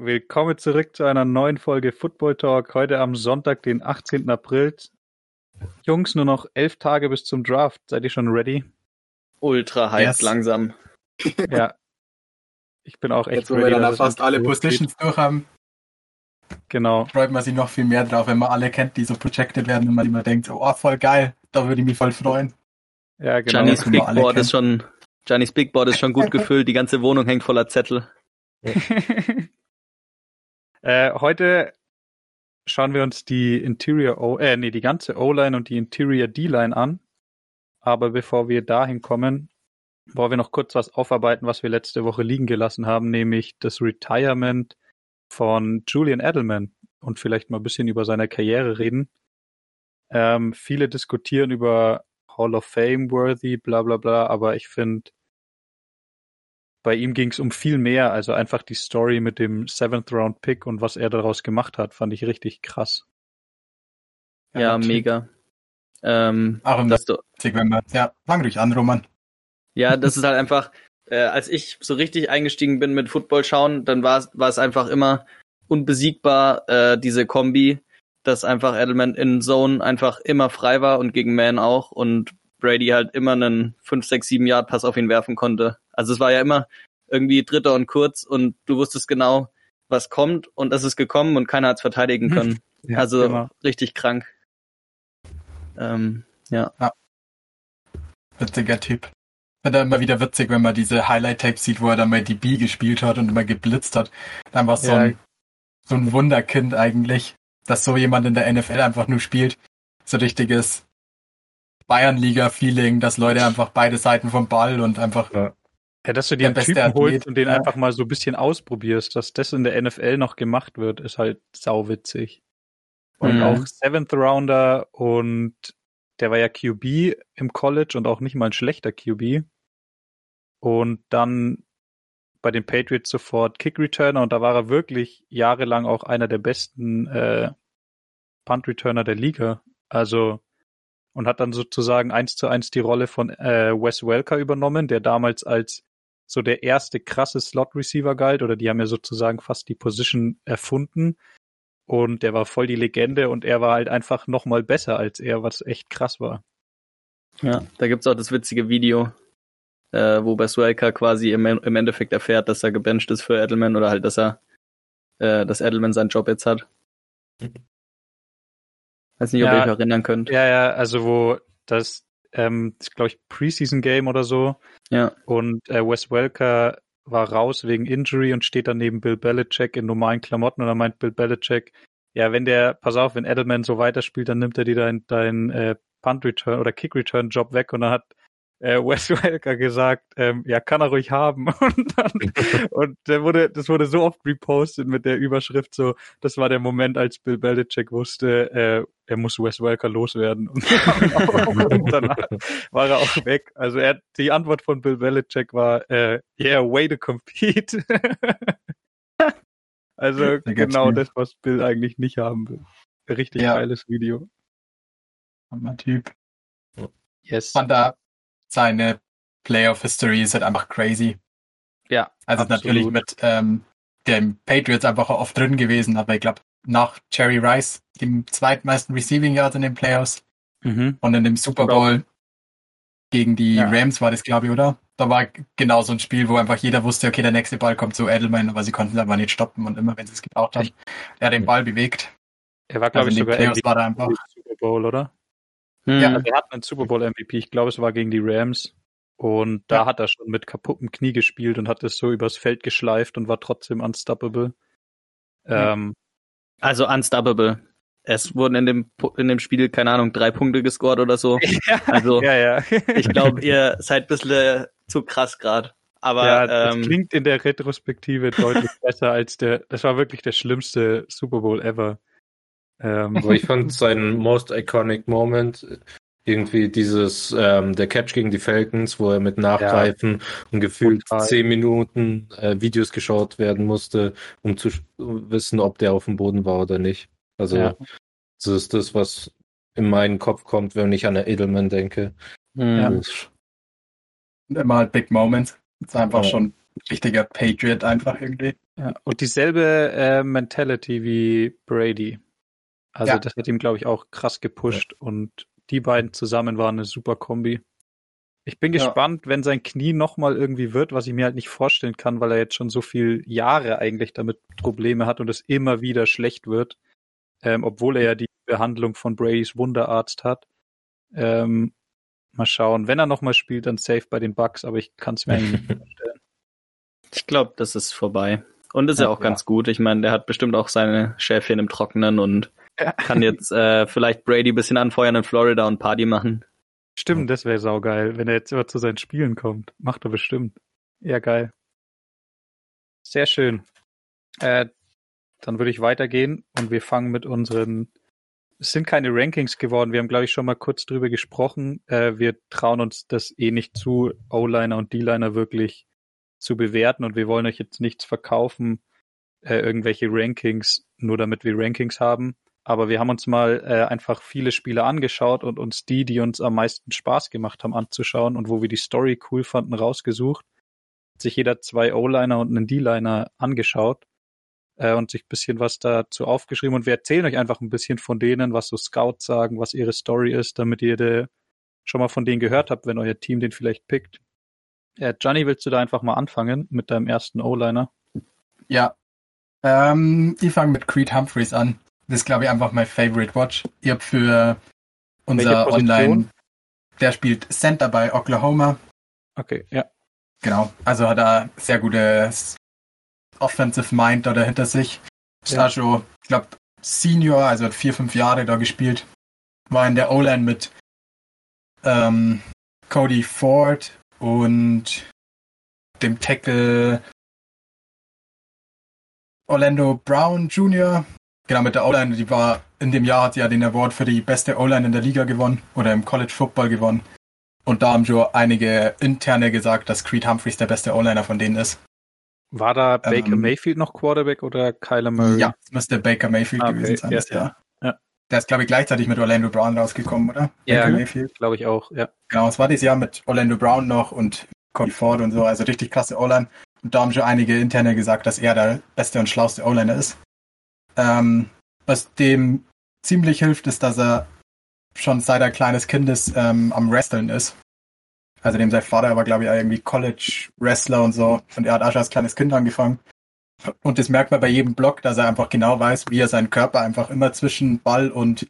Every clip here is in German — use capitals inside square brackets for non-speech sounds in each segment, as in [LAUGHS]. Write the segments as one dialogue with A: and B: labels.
A: willkommen zurück zu einer neuen Folge Football Talk. Heute am Sonntag, den 18. April. Jungs, nur noch elf Tage bis zum Draft. Seid ihr schon ready?
B: Ultra hyped yes. langsam. [LAUGHS]
A: Ja. Ich bin auch echt
C: Jetzt, wo ready. wir dann fast alle Positions durch haben.
A: Genau.
C: Freut man sich noch viel mehr drauf, wenn man alle kennt, die so projected werden und man immer denkt, oh, voll geil, da würde ich mich voll freuen.
B: Ja, genau. Giannis Big Board ist schon, Giannis Big Board ist schon gut [LAUGHS] gefüllt, die ganze Wohnung hängt voller Zettel. [LAUGHS]
A: äh, heute schauen wir uns die Interior O, äh, nee, die ganze O-Line und die Interior D-Line an. Aber bevor wir dahin kommen, wollen wir noch kurz was aufarbeiten, was wir letzte Woche liegen gelassen haben, nämlich das Retirement von Julian Edelman und vielleicht mal ein bisschen über seine Karriere reden. Ähm, viele diskutieren über Hall of Fame worthy, bla bla bla, aber ich finde, bei ihm ging es um viel mehr. Also einfach die Story mit dem Seventh Round Pick und was er daraus gemacht hat, fand ich richtig krass.
B: Ja, ja mega.
C: Ähm, Ach, dass du, ja, fang durch an, Roman.
B: Ja, das ist halt einfach, äh, als ich so richtig eingestiegen bin mit Football schauen, dann war es einfach immer unbesiegbar, äh, diese Kombi, dass einfach Edelman in Zone einfach immer frei war und gegen Man auch und Brady halt immer einen 5, 6, 7 Yard Pass auf ihn werfen konnte. Also es war ja immer irgendwie Dritter und kurz und du wusstest genau, was kommt und es ist gekommen und keiner hat es verteidigen können. Ja, also immer. richtig krank. Ähm, ja. ja.
C: Witziger Typ. Wird dann immer wieder witzig, wenn man diese Highlight-Tapes sieht, wo er dann mal die B gespielt hat und immer geblitzt hat. Dann war es so, ein, so ein Wunderkind eigentlich, dass so jemand in der NFL einfach nur spielt. So richtiges Bayernliga-Feeling, dass Leute einfach beide Seiten vom Ball und einfach.
A: Ja. Ja, dass du dir einen Typen Athlet, holst und den ja. einfach mal so ein bisschen ausprobierst, dass das in der NFL noch gemacht wird, ist halt sauwitzig. Und mhm. auch Seventh Rounder und der war ja QB im College und auch nicht mal ein schlechter QB. Und dann bei den Patriots sofort Kick Returner und da war er wirklich jahrelang auch einer der besten äh, Punt Returner der Liga. Also und hat dann sozusagen eins zu eins die Rolle von äh, Wes Welker übernommen, der damals als so der erste krasse Slot Receiver galt oder die haben ja sozusagen fast die Position erfunden und der war voll die Legende und er war halt einfach noch mal besser als er, was echt krass war.
B: Ja, da gibt's auch das witzige Video, äh, wo Wes Welker quasi im, im Endeffekt erfährt, dass er gebencht ist für Edelman oder halt, dass er, äh, dass Edelman seinen Job jetzt hat. Weiß nicht, ob ja, ihr euch erinnern könnt.
A: Ja, ja, also wo das, ähm, glaube ich, Preseason Game oder so.
B: Ja.
A: Und äh, Wes Welker war raus wegen Injury und steht dann neben Bill Belichick in normalen Klamotten und dann meint Bill Belichick, ja, wenn der, pass auf, wenn Edelman so weiterspielt, dann nimmt er dir dein, dein äh, Punt Return oder Kick Return Job weg und dann hat äh, Wes [LAUGHS] Welker gesagt, ähm, ja, kann er ruhig haben. [LAUGHS] Und, dann, und der wurde, das wurde so oft repostet mit der Überschrift so, das war der Moment, als Bill Belichick wusste, äh, er muss Wes Welker loswerden. [LAUGHS] Und, und dann war er auch weg. Also er, die Antwort von Bill Belichick war, äh, yeah, way to compete. also genau das, was Bill eigentlich nicht haben will. Richtig ja. geiles Video.
C: Hammer Typ. Yes. Von da seine Playoff History ist halt einfach crazy.
B: Ja.
C: Also absolut. natürlich mit ähm, den Patriots einfach oft drin gewesen, aber ich glaube nach Jerry Rice dem zweitmeisten Receiving Yards in den Playoffs mhm. und in dem Super Bowl gegen die ja. Rams war das glaube ich, oder? Da war genau so ein Spiel, wo einfach jeder wusste, okay, der nächste Ball kommt zu Edelman, aber sie konnten es aber nicht stoppen und immer wenn sie es gebraucht haben, er hat den Ball bewegt.
A: Er war glaube also ich sogar
C: Playoffs war er einfach
A: Super Bowl, oder? Ja, er hat einen Super Bowl MVP. Ich glaube, es war gegen die Rams. Und da ja. hat er schon mit kaputtem Knie gespielt und hat es so übers Feld geschleift und war trotzdem unstoppable.
B: Ähm, also unstoppable. Es wurden in dem in dem Spiel keine Ahnung drei Punkte gescored oder so. [LAUGHS] Ja, also ja, ja. ich glaube, ihr seid ein bisschen zu krass gerade. Aber ja,
A: das ähm, klingt in der Retrospektive deutlich [LAUGHS] besser als der. Das war wirklich der schlimmste Super Bowl ever.
D: Ähm, aber ich fand seinen most iconic Moment irgendwie dieses ähm, der Catch gegen die Falcons, wo er mit Nachgreifen ja, und gefühlt total. zehn Minuten äh, Videos geschaut werden musste, um zu wissen, ob der auf dem Boden war oder nicht. Also ja. das ist das, was in meinen Kopf kommt, wenn ich an der Edelman denke.
C: Mhm. Ja. Und immer halt Big Moments. Das ist einfach ja. schon ein richtiger Patriot einfach irgendwie.
A: Ja, und dieselbe äh, Mentality wie Brady. Also ja. das hat ihm, glaube ich, auch krass gepusht ja. und die beiden zusammen waren eine super Kombi. Ich bin gespannt, wenn sein Knie nochmal irgendwie wird, was ich mir halt nicht vorstellen kann, weil er jetzt schon so viele Jahre eigentlich damit Probleme hat und es immer wieder schlecht wird, ähm, obwohl er ja die Behandlung von Bradys Wunderarzt hat. Ähm, mal schauen. Wenn er nochmal spielt, dann safe bei den Bucks, aber ich kann es mir eigentlich nicht [LAUGHS] vorstellen.
B: Ich glaube, das ist vorbei. Und ist ja, ja auch ja. ganz gut. Ich meine, der hat bestimmt auch seine Schäfchen im Trockenen und ja. kann jetzt äh, vielleicht Brady bisschen anfeuern in Florida und Party machen.
A: Stimmt, das wäre saugeil, wenn er jetzt immer zu seinen Spielen kommt. Macht er bestimmt. Ja, geil. Sehr schön. Äh, dann würde ich weitergehen und wir fangen mit unseren. Es sind keine Rankings geworden. Wir haben, glaube ich, schon mal kurz drüber gesprochen. Äh, wir trauen uns das eh nicht zu, O-Liner und D-Liner wirklich zu bewerten und wir wollen euch jetzt nichts verkaufen, äh, irgendwelche Rankings, nur damit wir Rankings haben. Aber wir haben uns mal äh, einfach viele Spiele angeschaut und uns die, die uns am meisten Spaß gemacht haben, anzuschauen und wo wir die Story cool fanden, rausgesucht. Hat sich jeder zwei O-Liner und einen D-Liner angeschaut äh, und sich bisschen was dazu aufgeschrieben. Und wir erzählen euch einfach ein bisschen von denen, was so Scouts sagen, was ihre Story ist, damit ihr de, schon mal von denen gehört habt, wenn euer Team den vielleicht pickt. Ja, Johnny, willst du da einfach mal anfangen mit deinem ersten O-Liner?
C: Ja. Ähm, ich fange mit Creed Humphreys an. Das ist, glaube ich, einfach mein Favorite Watch. Ich habe für unser Online, der spielt Center bei Oklahoma.
A: Okay, ja.
C: Genau. Also hat er sehr gutes Offensive Mind da hinter sich. Ist ja. schon, ich glaube, Senior, also hat vier, fünf Jahre da gespielt. War in der O-Line mit ähm, Cody Ford und dem Tackle Orlando Brown Jr. Genau, mit der O-Line, die war in dem Jahr hat sie ja den Award für die beste O-Line in der Liga gewonnen oder im College Football gewonnen. Und da haben schon einige interne gesagt, dass Creed Humphreys der beste O-Liner von denen ist.
A: War da Baker ähm, Mayfield noch Quarterback oder Kyler Murray?
C: Ja, es müsste Baker Mayfield ah, okay, gewesen sein. Ja, das Jahr. Ja. Der ist, glaube ich, gleichzeitig mit Orlando Brown rausgekommen, oder?
A: Ja, glaube ich auch, ja.
C: Genau, es war dieses Jahr mit Orlando Brown noch und Cody Ford und so, also richtig krasse O-Line. Und da haben schon einige interne gesagt, dass er der beste und schlauste O-Liner ist. Ähm, was dem ziemlich hilft, ist, dass er schon seit er kleines Kind ist ähm, am Wresteln ist. Also dem sein Vater war, glaube ich, irgendwie College-Wrestler und so. Und er hat auch schon als kleines Kind angefangen. Und das merkt man bei jedem Block, dass er einfach genau weiß, wie er seinen Körper einfach immer zwischen Ball und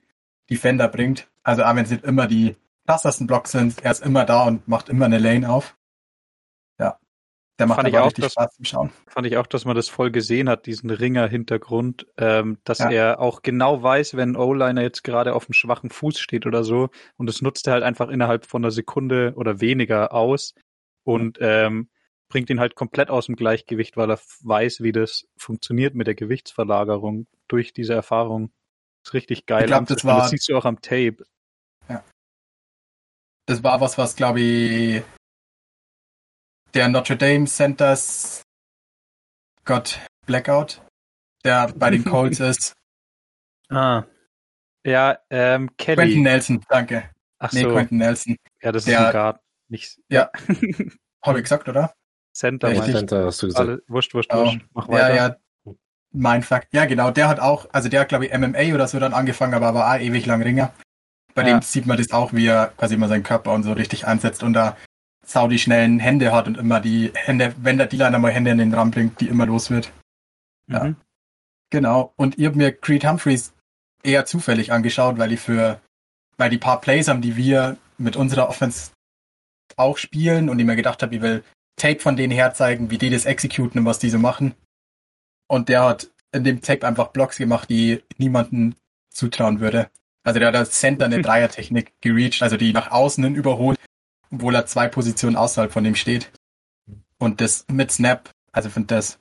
C: Defender bringt. Also auch wenn es nicht immer die krassesten Blocks sind, er ist immer da und macht immer eine Lane auf. Der macht fand aber
A: ich auch, richtig dass, Spaß zum Schauen. Fand ich auch, dass man das voll gesehen hat, diesen Ringer-Hintergrund, ähm, dass ja. er auch genau weiß, wenn O-Liner jetzt gerade auf einem schwachen Fuß steht oder so und das nutzt er halt einfach innerhalb von einer Sekunde oder weniger aus und ähm, bringt ihn halt komplett aus dem Gleichgewicht, weil er weiß, wie das funktioniert mit der Gewichtsverlagerung durch diese Erfahrung. Das ist richtig geil. Ich
C: glaub, das, war,
A: das siehst du auch am Tape.
C: Ja. Das war was, was glaube ich der Notre Dame Centers Gott Blackout, der bei den [LAUGHS] Colts ist.
A: Ah. Ja, ähm, Kelly.
C: Quentin Nelson, danke.
A: Ach nee, so.
C: Quentin Nelson.
A: Ja, das der, ist ein Guard. Nicht,
C: ja. [LAUGHS] Habe ich gesagt, oder?
A: Center,
D: Richtig. Center hast du gesagt. Alle,
A: wurscht, wurscht, oh. wurscht.
C: Mach weiter. Ja, ja. Mein Fakt. Ja, genau. Der hat auch, also der hat, glaube ich, MMA oder so dann angefangen, aber war auch ewig lang Ringer. Bei ja. dem sieht man das auch, wie er quasi immer seinen Körper und so richtig einsetzt und da sau die schnellen Hände hat und immer die Hände, wenn der D-Liner mal Hände in den Raum bringt, die immer los wird. Ja. Mhm. Genau. Und ihr habt mir Creed Humphreys eher zufällig angeschaut, weil die für, weil die paar Plays haben, die wir mit unserer Offense auch spielen und ich mir gedacht habe, ich will Tape von denen herzeigen, wie die das executen und was die so machen. Und der hat in dem Tape einfach Blocks gemacht, die niemanden zutrauen würde. Also der hat als Center eine [LAUGHS] Dreiertechnik gereached, also die nach außen hin überholt, obwohl er zwei Positionen außerhalb von ihm steht. Und das mit Snap, also finde das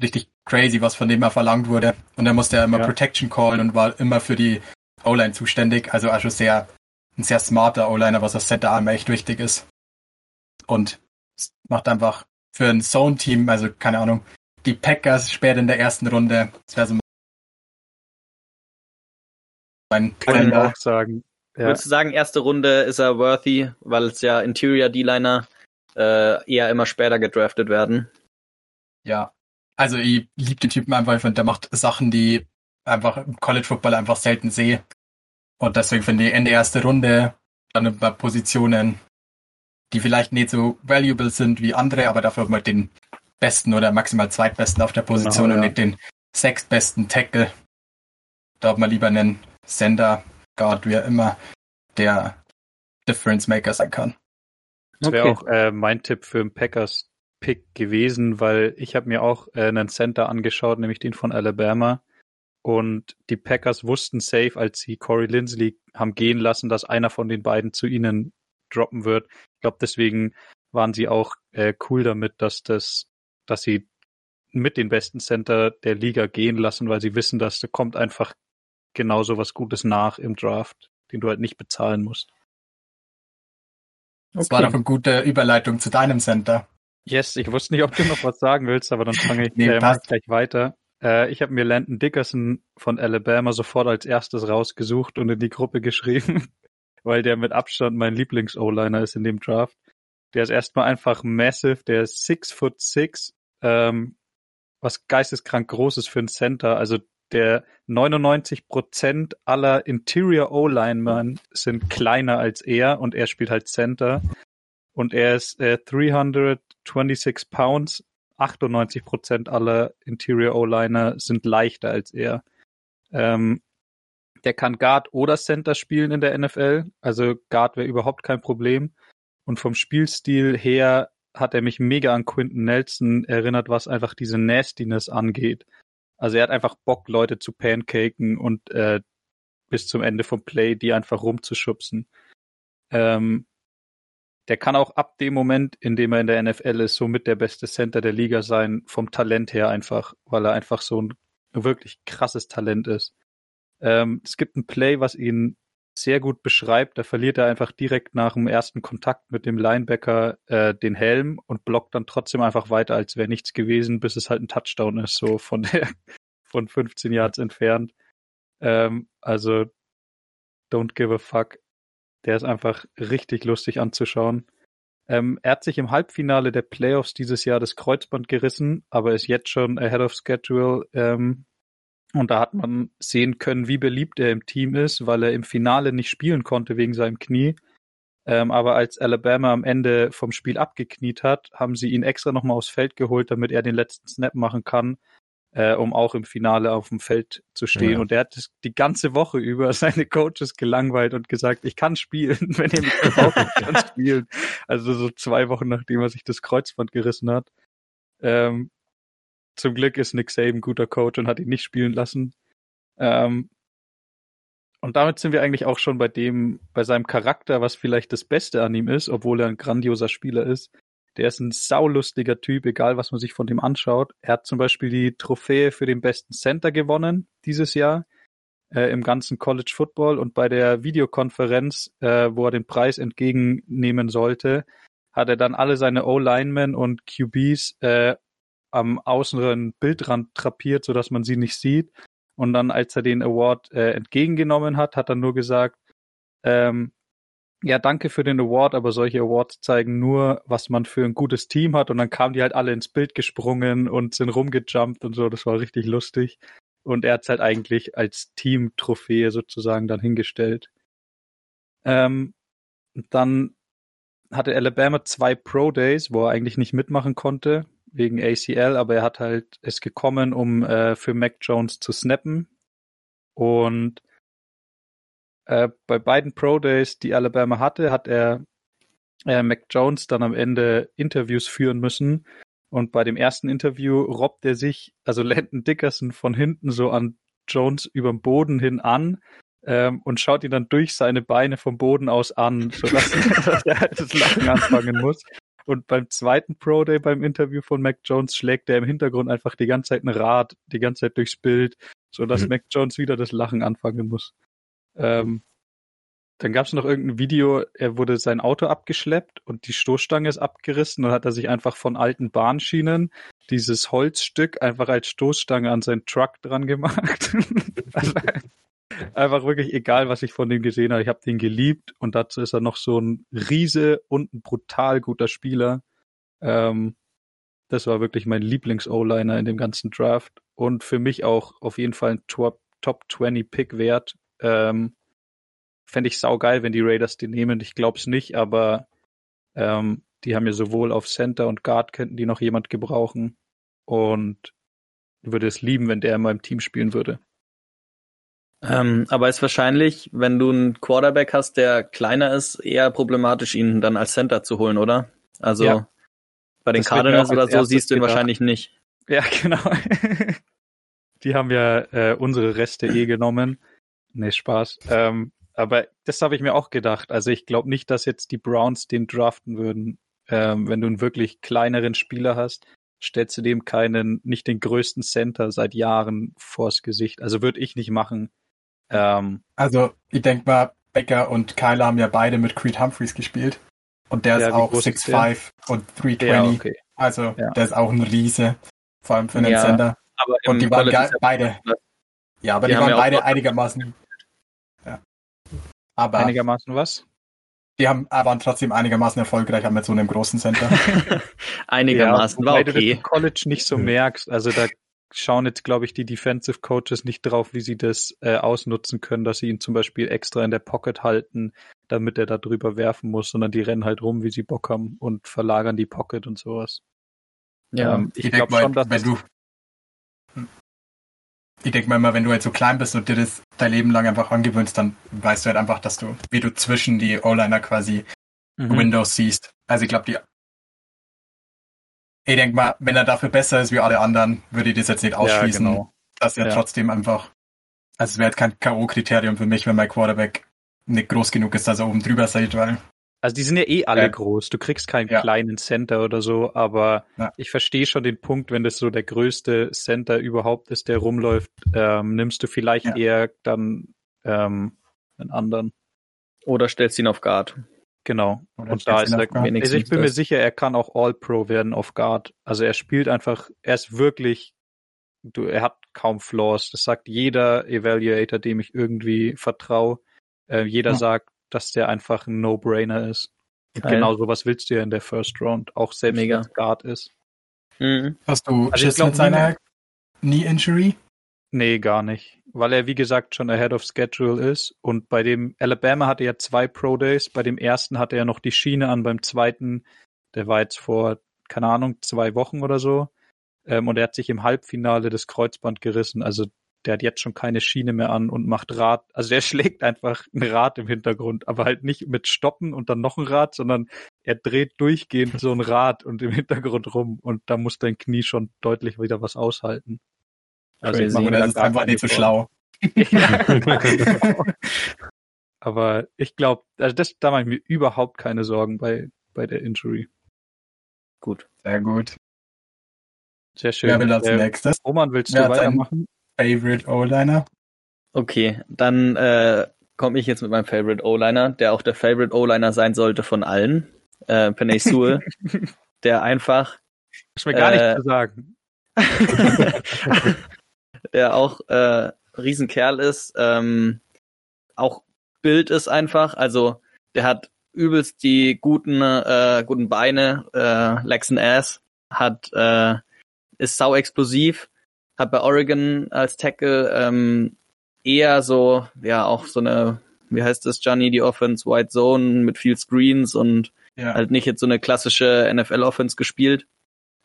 C: richtig crazy, was von dem er verlangt wurde. Und er musste ja immer ja. Protection callen und war immer für die O-Line zuständig. Also also sehr, ein sehr smarter O-Liner, was auf Center Arm echt wichtig ist. Und macht einfach für ein Zone-Team, also keine Ahnung, die Packers später in der ersten Runde, das wäre so
A: mein Kann ich auch sagen.
B: Ja. Würdest du sagen, erste Runde ist er worthy, weil es ja Interior D-Liner äh, eher immer später gedraftet werden?
C: Ja, Also ich liebe den Typen einfach, ich finde, der macht Sachen, die einfach im College Football einfach selten sehe. Und deswegen finde ich in der ersten Runde dann ein paar Positionen, die vielleicht nicht so valuable sind wie andere, aber dafür mal den besten oder maximal zweitbesten auf der genau, Position genau, ja. und nicht den sechstbesten Tackle. Da hat man lieber einen Sender, Guard, wie auch immer, der Difference Maker sein kann.
A: Das wäre okay. auch äh, mein Tipp für einen Packers Pick gewesen, weil ich habe mir auch äh, einen Center angeschaut, nämlich den von Alabama. Und die Packers wussten safe, als sie Corey Lindsley haben gehen lassen, dass einer von den beiden zu ihnen droppen wird. Ich glaube, deswegen waren sie auch äh, cool damit, dass das, dass sie mit den besten Center der Liga gehen lassen, weil sie wissen, dass da kommt einfach genauso was Gutes nach im Draft, den du halt nicht bezahlen musst.
C: Das okay. war doch eine gute Überleitung zu deinem Center.
A: Yes, ich wusste nicht, ob du noch was sagen willst, aber dann fange ich [LAUGHS] nee, äh, gleich weiter. Äh, ich habe mir Landon Dickerson von Alabama sofort als erstes rausgesucht und in die Gruppe geschrieben, [LAUGHS] weil der mit Abstand mein Lieblings-O-Liner ist in dem Draft. Der ist erstmal einfach massive, der ist six foot six, ähm, was geisteskrank groß ist für ein Center. Also der 99 Prozent aller Interior O-Linemen sind kleiner als er und er spielt halt Center. Und er ist äh, 326 Pounds. 98 Prozent aller Interior O-Liner sind leichter als er. Ähm, der kann Guard oder Center spielen in der NFL. Also Guard wäre überhaupt kein Problem. Und vom Spielstil her hat er mich mega an Quinton Nelson erinnert, was einfach diese Nastiness angeht. Also er hat einfach Bock, Leute zu pancaken und äh, bis zum Ende vom Play die einfach rumzuschubsen. Ähm, der kann auch ab dem Moment, in dem er in der NFL ist, somit der beste Center der Liga sein, vom Talent her einfach, weil er einfach so ein wirklich krasses Talent ist. Ähm, es gibt ein Play, was ihn sehr gut beschreibt. Da verliert er einfach direkt nach dem ersten Kontakt mit dem Linebacker äh, den Helm und blockt dann trotzdem einfach weiter, als wäre nichts gewesen, bis es halt ein Touchdown ist, so von der [LAUGHS] von 15 Yards entfernt. Ähm, also don't give a fuck. Der ist einfach richtig lustig anzuschauen. Ähm, er hat sich im Halbfinale der Playoffs dieses Jahr das Kreuzband gerissen, aber ist jetzt schon ahead of schedule ähm, und da hat man sehen können, wie beliebt er im Team ist, weil er im Finale nicht spielen konnte wegen seinem Knie. Ähm, aber als Alabama am Ende vom Spiel abgekniet hat, haben sie ihn extra nochmal aufs Feld geholt, damit er den letzten Snap machen kann, äh, um auch im Finale auf dem Feld zu stehen. Ja. Und er hat die ganze Woche über [LAUGHS] seine Coaches gelangweilt und gesagt, ich kann spielen, [LAUGHS] wenn ihr mich braucht, ich kann [LAUGHS] spielen. Also so zwei Wochen nachdem er sich das Kreuzband gerissen hat. Ähm, zum Glück ist Nick Saban guter Coach und hat ihn nicht spielen lassen. Ähm, und damit sind wir eigentlich auch schon bei dem, bei seinem Charakter, was vielleicht das Beste an ihm ist, obwohl er ein grandioser Spieler ist. Der ist ein saulustiger Typ, egal was man sich von dem anschaut. Er hat zum Beispiel die Trophäe für den besten Center gewonnen dieses Jahr äh, im ganzen College Football und bei der Videokonferenz, äh, wo er den Preis entgegennehmen sollte, hat er dann alle seine O-Linemen und QBs äh, am außeren Bildrand trapiert, sodass man sie nicht sieht. Und dann, als er den Award äh, entgegengenommen hat, hat er nur gesagt, ähm, ja, danke für den Award, aber solche Awards zeigen nur, was man für ein gutes Team hat. Und dann kamen die halt alle ins Bild gesprungen und sind rumgejumpt und so. Das war richtig lustig. Und er hat es halt eigentlich als Team-Trophäe sozusagen dann hingestellt. Ähm, dann hatte Alabama zwei Pro Days, wo er eigentlich nicht mitmachen konnte wegen ACL, aber er hat halt ist gekommen, um äh, für Mac Jones zu snappen. Und äh, bei beiden Pro Days, die Alabama hatte, hat er äh, Mac Jones dann am Ende Interviews führen müssen. Und bei dem ersten Interview robbt er sich, also [LAUGHS] Landon Dickerson von hinten so an Jones überm Boden hin an ähm, und schaut ihn dann durch seine Beine vom Boden aus an, sodass [LAUGHS] [LAUGHS] er halt das Lachen anfangen muss. Und beim zweiten Pro Day, beim Interview von Mac Jones, schlägt er im Hintergrund einfach die ganze Zeit ein Rad, die ganze Zeit durchs Bild, sodass mhm. Mac Jones wieder das Lachen anfangen muss. Ähm, dann gab es noch irgendein Video, er wurde sein Auto abgeschleppt und die Stoßstange ist abgerissen und hat er sich einfach von alten Bahnschienen dieses Holzstück einfach als Stoßstange an seinen Truck dran gemacht. [LAUGHS] also, Einfach wirklich egal, was ich von dem gesehen habe. Ich habe den geliebt und dazu ist er noch so ein Riese und ein brutal guter Spieler. Ähm, Das war wirklich mein Lieblings-O-Liner in dem ganzen Draft und für mich auch auf jeden Fall ein Top, Top 20 Pick wert. Ähm, Fände ich saugeil, wenn die Raiders den nehmen. Ich glaube es nicht, aber ähm, die haben ja sowohl auf Center und Guard könnten die noch jemand gebrauchen und würde es lieben, wenn der in meinem Team spielen würde.
B: Ähm, aber ist wahrscheinlich, wenn du einen Quarterback hast, der kleiner ist, eher problematisch, ihn dann als Center zu holen, oder? Also ja. bei den das Cardinals oder so siehst du ihn gedacht. wahrscheinlich nicht.
A: Ja, [LAUGHS] genau. Die haben ja äh, unsere Reste eh genommen. Nee, Spaß. Ähm, aber das habe ich mir auch gedacht. Also ich glaube nicht, dass jetzt die Browns den draften würden. Ähm, wenn du einen wirklich kleineren Spieler hast, stellst du dem keinen, nicht den größten Center seit Jahren vors Gesicht. Also würde ich nicht machen.
C: Ähm, also ich denke mal, Becker und Kyler haben ja beide mit Creed Humphreys gespielt. Und der ja, ist auch 6'5 und 320. Ja, okay. Also ja. der ist auch ein Riese, vor allem für einen ja, Center. und die waren beide. Ja, aber die, die waren beide einigermaßen.
A: Ja. Aber einigermaßen was?
C: Die haben, waren trotzdem einigermaßen erfolgreich mit so einem großen Center. [LAUGHS]
B: einigermaßen, ja, war okay. Weil du das
A: im College nicht so merkst. Also da schauen jetzt, glaube ich, die Defensive Coaches nicht drauf, wie sie das äh, ausnutzen können, dass sie ihn zum Beispiel extra in der Pocket halten, damit er da drüber werfen muss, sondern die rennen halt rum, wie sie Bock haben und verlagern die Pocket und sowas.
C: Ja, ähm, ich, ich glaube schon, dass wenn du ich denke mal immer, wenn du halt so klein bist und dir das dein Leben lang einfach angewöhnst, dann weißt du halt einfach, dass du, wie du zwischen die O-Liner quasi mhm. Windows siehst. Also ich glaube, die ich denke mal, wenn er dafür besser ist wie alle anderen, würde ich das jetzt nicht ausschließen. Ja, genau. Dass er ja. trotzdem einfach, also es wäre jetzt kein K.O.-Kriterium für mich, wenn mein Quarterback nicht groß genug ist, dass er oben drüber seid, weil.
A: Also die sind ja eh alle ja. groß. Du kriegst keinen ja. kleinen Center oder so, aber ich verstehe schon den Punkt, wenn das so der größte Center überhaupt ist, der rumläuft, ähm, nimmst du vielleicht eher dann ähm, einen anderen.
B: Oder stellst ihn auf Guard.
A: Genau. Oder und da ist er wenigstens. Also ich bin mir sicher, er kann auch All-Pro werden auf Guard. Also er spielt einfach, er ist wirklich, du, er hat kaum Flaws. Das sagt jeder Evaluator, dem ich irgendwie vertraue. Äh, jeder hm. sagt, dass der einfach ein No-Brainer ist. Und genau sowas willst du ja in der First Round, auch selbst wenn es Guard ist.
C: Mhm. Hast du also Schiss mit seiner Knee-Injury?
A: Nee, gar nicht. Weil er, wie gesagt, schon ahead of schedule ist. Und bei dem Alabama hatte er zwei Pro Days. Bei dem ersten hatte er noch die Schiene an. Beim zweiten, der war jetzt vor, keine Ahnung, zwei Wochen oder so. Ähm, und er hat sich im Halbfinale das Kreuzband gerissen. Also der hat jetzt schon keine Schiene mehr an und macht Rad. Also der [LAUGHS] schlägt einfach ein Rad im Hintergrund, aber halt nicht mit Stoppen und dann noch ein Rad, sondern er dreht durchgehend so ein Rad und im Hintergrund rum und da muss dein Knie schon deutlich wieder was aushalten.
C: Also Crazy. Machen, das ist einfach nicht so schlau. [LAUGHS]
A: Aber ich glaube, also das, da mache ich mir überhaupt keine Sorgen bei, bei der Injury.
C: Gut. Sehr gut.
A: Sehr schön.
C: Wer will als äh, nächstes?
A: Roman, willst Wer du weitermachen?
C: Favorite O-Liner?
B: Okay, dann äh, komme ich jetzt mit meinem Favorite O-Liner, der auch der Favorite O-Liner sein sollte von allen. Äh, Penny Sewell, [LAUGHS] der einfach.
A: Ist mir gar äh, nicht zu sagen. [LAUGHS]
B: der auch äh, Riesenkerl ist. Ähm, auch Bild ist einfach, also der hat übelst die guten äh, guten Beine, äh, Legs and Ass, hat äh, ist sau explosiv, hat bei Oregon als Tackle ähm, eher so ja auch so eine wie heißt das Johnny die Offense White Zone mit viel Screens und ja. halt nicht jetzt so eine klassische NFL Offense gespielt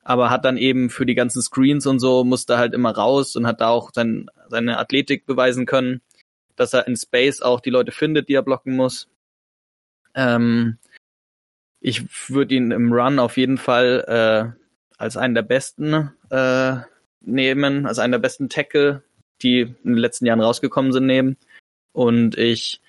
B: aber hat dann eben für die ganzen Screens und so musste halt immer raus und hat da auch sein, seine Athletik beweisen können, dass er in Space auch die Leute findet, die er blocken muss. Ähm, ich würde ihn im Run auf jeden Fall äh, als einen der besten äh, nehmen, als einen der besten Tackle, die in den letzten Jahren rausgekommen sind, nehmen. Und ich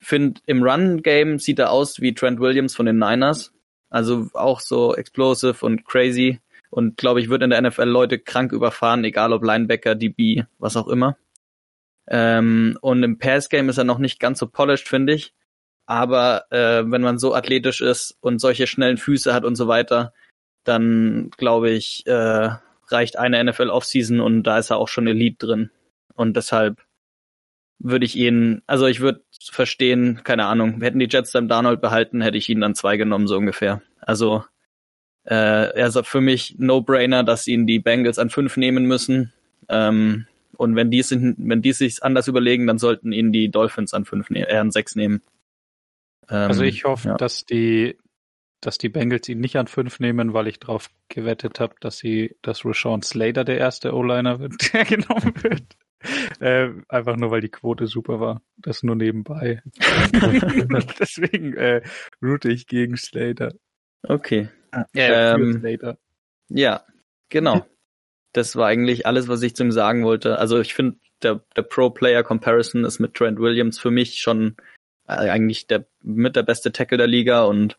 B: finde, im Run-Game sieht er aus wie Trent Williams von den Niners. Also auch so explosive und crazy. Und glaube ich, wird in der NFL Leute krank überfahren, egal ob Linebacker, DB, was auch immer. Ähm, und im Pass-Game ist er noch nicht ganz so polished, finde ich. Aber äh, wenn man so athletisch ist und solche schnellen Füße hat und so weiter, dann glaube ich, äh, reicht eine NFL Offseason und da ist er auch schon Elite drin. Und deshalb würde ich ihn, also ich würde verstehen, keine Ahnung, hätten die Jets dann Darnold behalten, hätte ich ihn dann zwei genommen, so ungefähr. Also äh, also für mich No-Brainer, dass ihn die Bengals an fünf nehmen müssen. Ähm, und wenn die, sind, wenn die sich anders überlegen, dann sollten ihn die Dolphins an fünf nehmen, äh, an sechs nehmen.
A: Ähm, also ich hoffe, ja. dass die, dass die Bengals ihn nicht an fünf nehmen, weil ich darauf gewettet habe, dass sie, dass Rashawn Slater der erste O-Liner wird, [LAUGHS] der genommen wird. Äh, einfach nur, weil die Quote super war. Das nur nebenbei. [LAUGHS] [LAUGHS] Deswegen äh, route ich gegen Slater.
B: Okay. [LAUGHS] Ja, ähm, ja, genau. Das war eigentlich alles, was ich zu ihm sagen wollte. Also ich finde, der, der Pro-Player-Comparison ist mit Trent Williams für mich schon äh, eigentlich der mit der beste Tackle der Liga und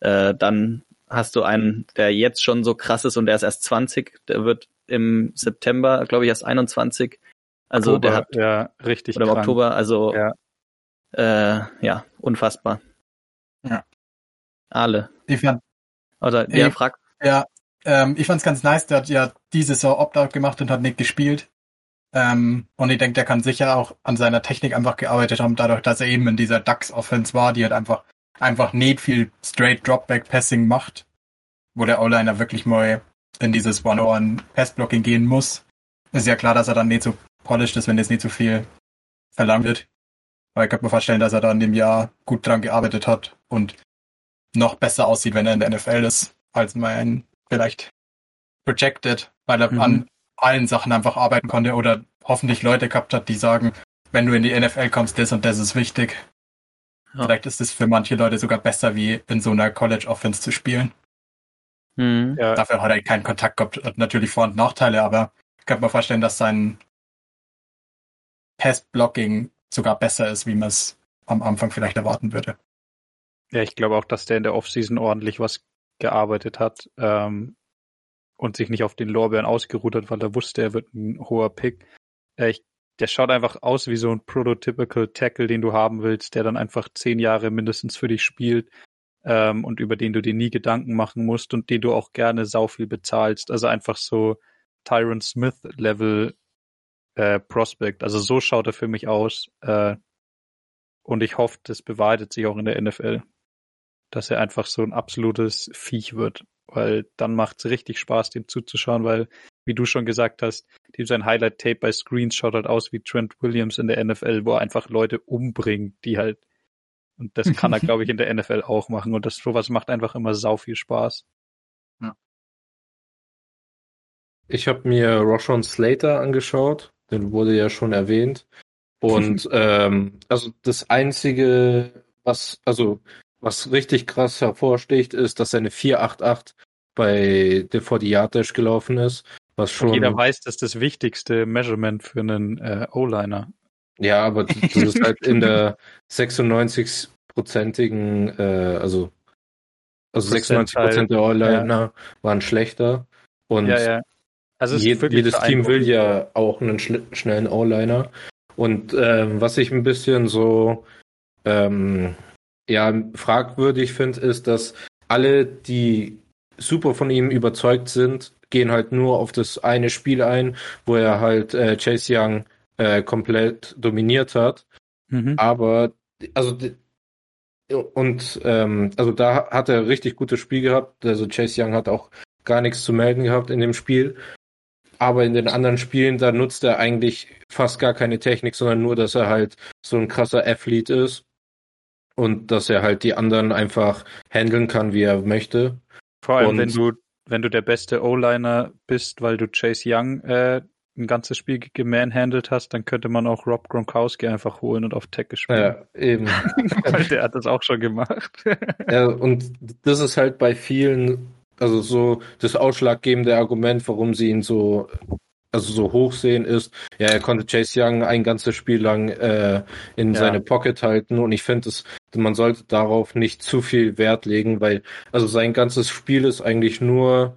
B: äh, dann hast du einen, der jetzt schon so krass ist und der ist erst 20, der wird im September, glaube ich, erst 21. Also Oktober, der hat
A: ja richtig
B: oder im. Oktober, also ja. Äh, ja, unfassbar.
C: Ja.
B: Alle.
C: Ich fand,
B: Oder der fragt.
C: Ja, ähm, ich fand's ganz nice, der hat ja diese Saison Opt-out gemacht und hat nicht gespielt. Ähm, und ich denke, der kann sicher auch an seiner Technik einfach gearbeitet haben, dadurch, dass er eben in dieser Ducks-Offense war, die halt einfach, einfach nicht viel straight Dropback-Passing macht, wo der O-Liner wirklich mal in dieses One-on-Pass-Blocking gehen muss. Ist ja klar, dass er dann nicht so polished ist, wenn jetzt nicht so viel verlangt wird. Aber ich kann mir vorstellen, dass er da in dem Jahr gut dran gearbeitet hat und noch besser aussieht, wenn er in der NFL ist, als man vielleicht projected, weil er mhm. an allen Sachen einfach arbeiten konnte oder hoffentlich Leute gehabt hat, die sagen, wenn du in die NFL kommst, das und das ist wichtig. Ja. Vielleicht ist es für manche Leute sogar besser, wie in so einer College Offense zu spielen. Mhm. Ja. Dafür hat er keinen Kontakt gehabt, hat natürlich Vor- und Nachteile, aber ich kann mir vorstellen, dass sein Pass-Blocking sogar besser ist, wie man es am Anfang vielleicht erwarten würde.
A: Ja, ich glaube auch, dass der in der Offseason ordentlich was gearbeitet hat ähm, und sich nicht auf den Lorbeeren ausgeruht hat, weil er wusste, er wird ein hoher Pick. Äh, ich, der schaut einfach aus wie so ein prototypical Tackle, den du haben willst, der dann einfach zehn Jahre mindestens für dich spielt ähm, und über den du dir nie Gedanken machen musst und den du auch gerne sau viel bezahlst. Also einfach so Tyron Smith Level äh, Prospect. Also so schaut er für mich aus. Äh, und ich hoffe, das bewahrheitet sich auch in der NFL dass er einfach so ein absolutes Viech wird. Weil dann macht es richtig Spaß, dem zuzuschauen, weil, wie du schon gesagt hast, dem sein Highlight-Tape bei Screens schaut halt aus wie Trent Williams in der NFL, wo er einfach Leute umbringt, die halt und das kann er, [LAUGHS] glaube ich, in der NFL auch machen. Und das sowas macht einfach immer sau viel Spaß. Ja.
D: Ich habe mir Roshan Slater angeschaut, den wurde ja schon erwähnt. Und [LAUGHS] ähm, also das einzige, was, also was richtig krass hervorsticht, ist, dass seine 488 bei der 40 Yard Dash gelaufen ist. Was schon. Und
A: jeder weiß, dass das wichtigste Measurement für einen äh, O-Liner.
D: Ja, aber das ist halt in der 96-prozentigen, äh, also, also 96 Prozent der O-Liner ja. waren schlechter. Und ja, ja. Also je, jedes Team will ja auch einen schnellen O-Liner. Und ähm, was ich ein bisschen so ähm, ja fragwürdig finde, ist, dass alle, die super von ihm überzeugt sind, gehen halt nur auf das eine Spiel ein, wo er halt äh, Chase Young äh, komplett dominiert hat. Mhm. Aber also und ähm, also da hat er richtig gutes Spiel gehabt. Also Chase Young hat auch gar nichts zu melden gehabt in dem Spiel. Aber in den anderen Spielen, da nutzt er eigentlich fast gar keine Technik, sondern nur, dass er halt so ein krasser Athlet ist und dass er halt die anderen einfach handeln kann, wie er möchte.
A: Vor allem, und, wenn du, wenn du der beste O-Liner bist, weil du Chase Young äh, ein ganzes Spiel gemanhandelt hast, dann könnte man auch Rob Gronkowski einfach holen und auf Tech spielen.
D: Ja, eben. [LAUGHS]
A: weil der hat das auch schon gemacht. [LAUGHS]
D: ja, und das ist halt bei vielen, also so das ausschlaggebende Argument, warum sie ihn so also so hoch sehen ist, ja, er konnte Chase Young ein ganzes Spiel lang äh, in ja. seine Pocket halten und ich finde es, man sollte darauf nicht zu viel Wert legen, weil also sein ganzes Spiel ist eigentlich nur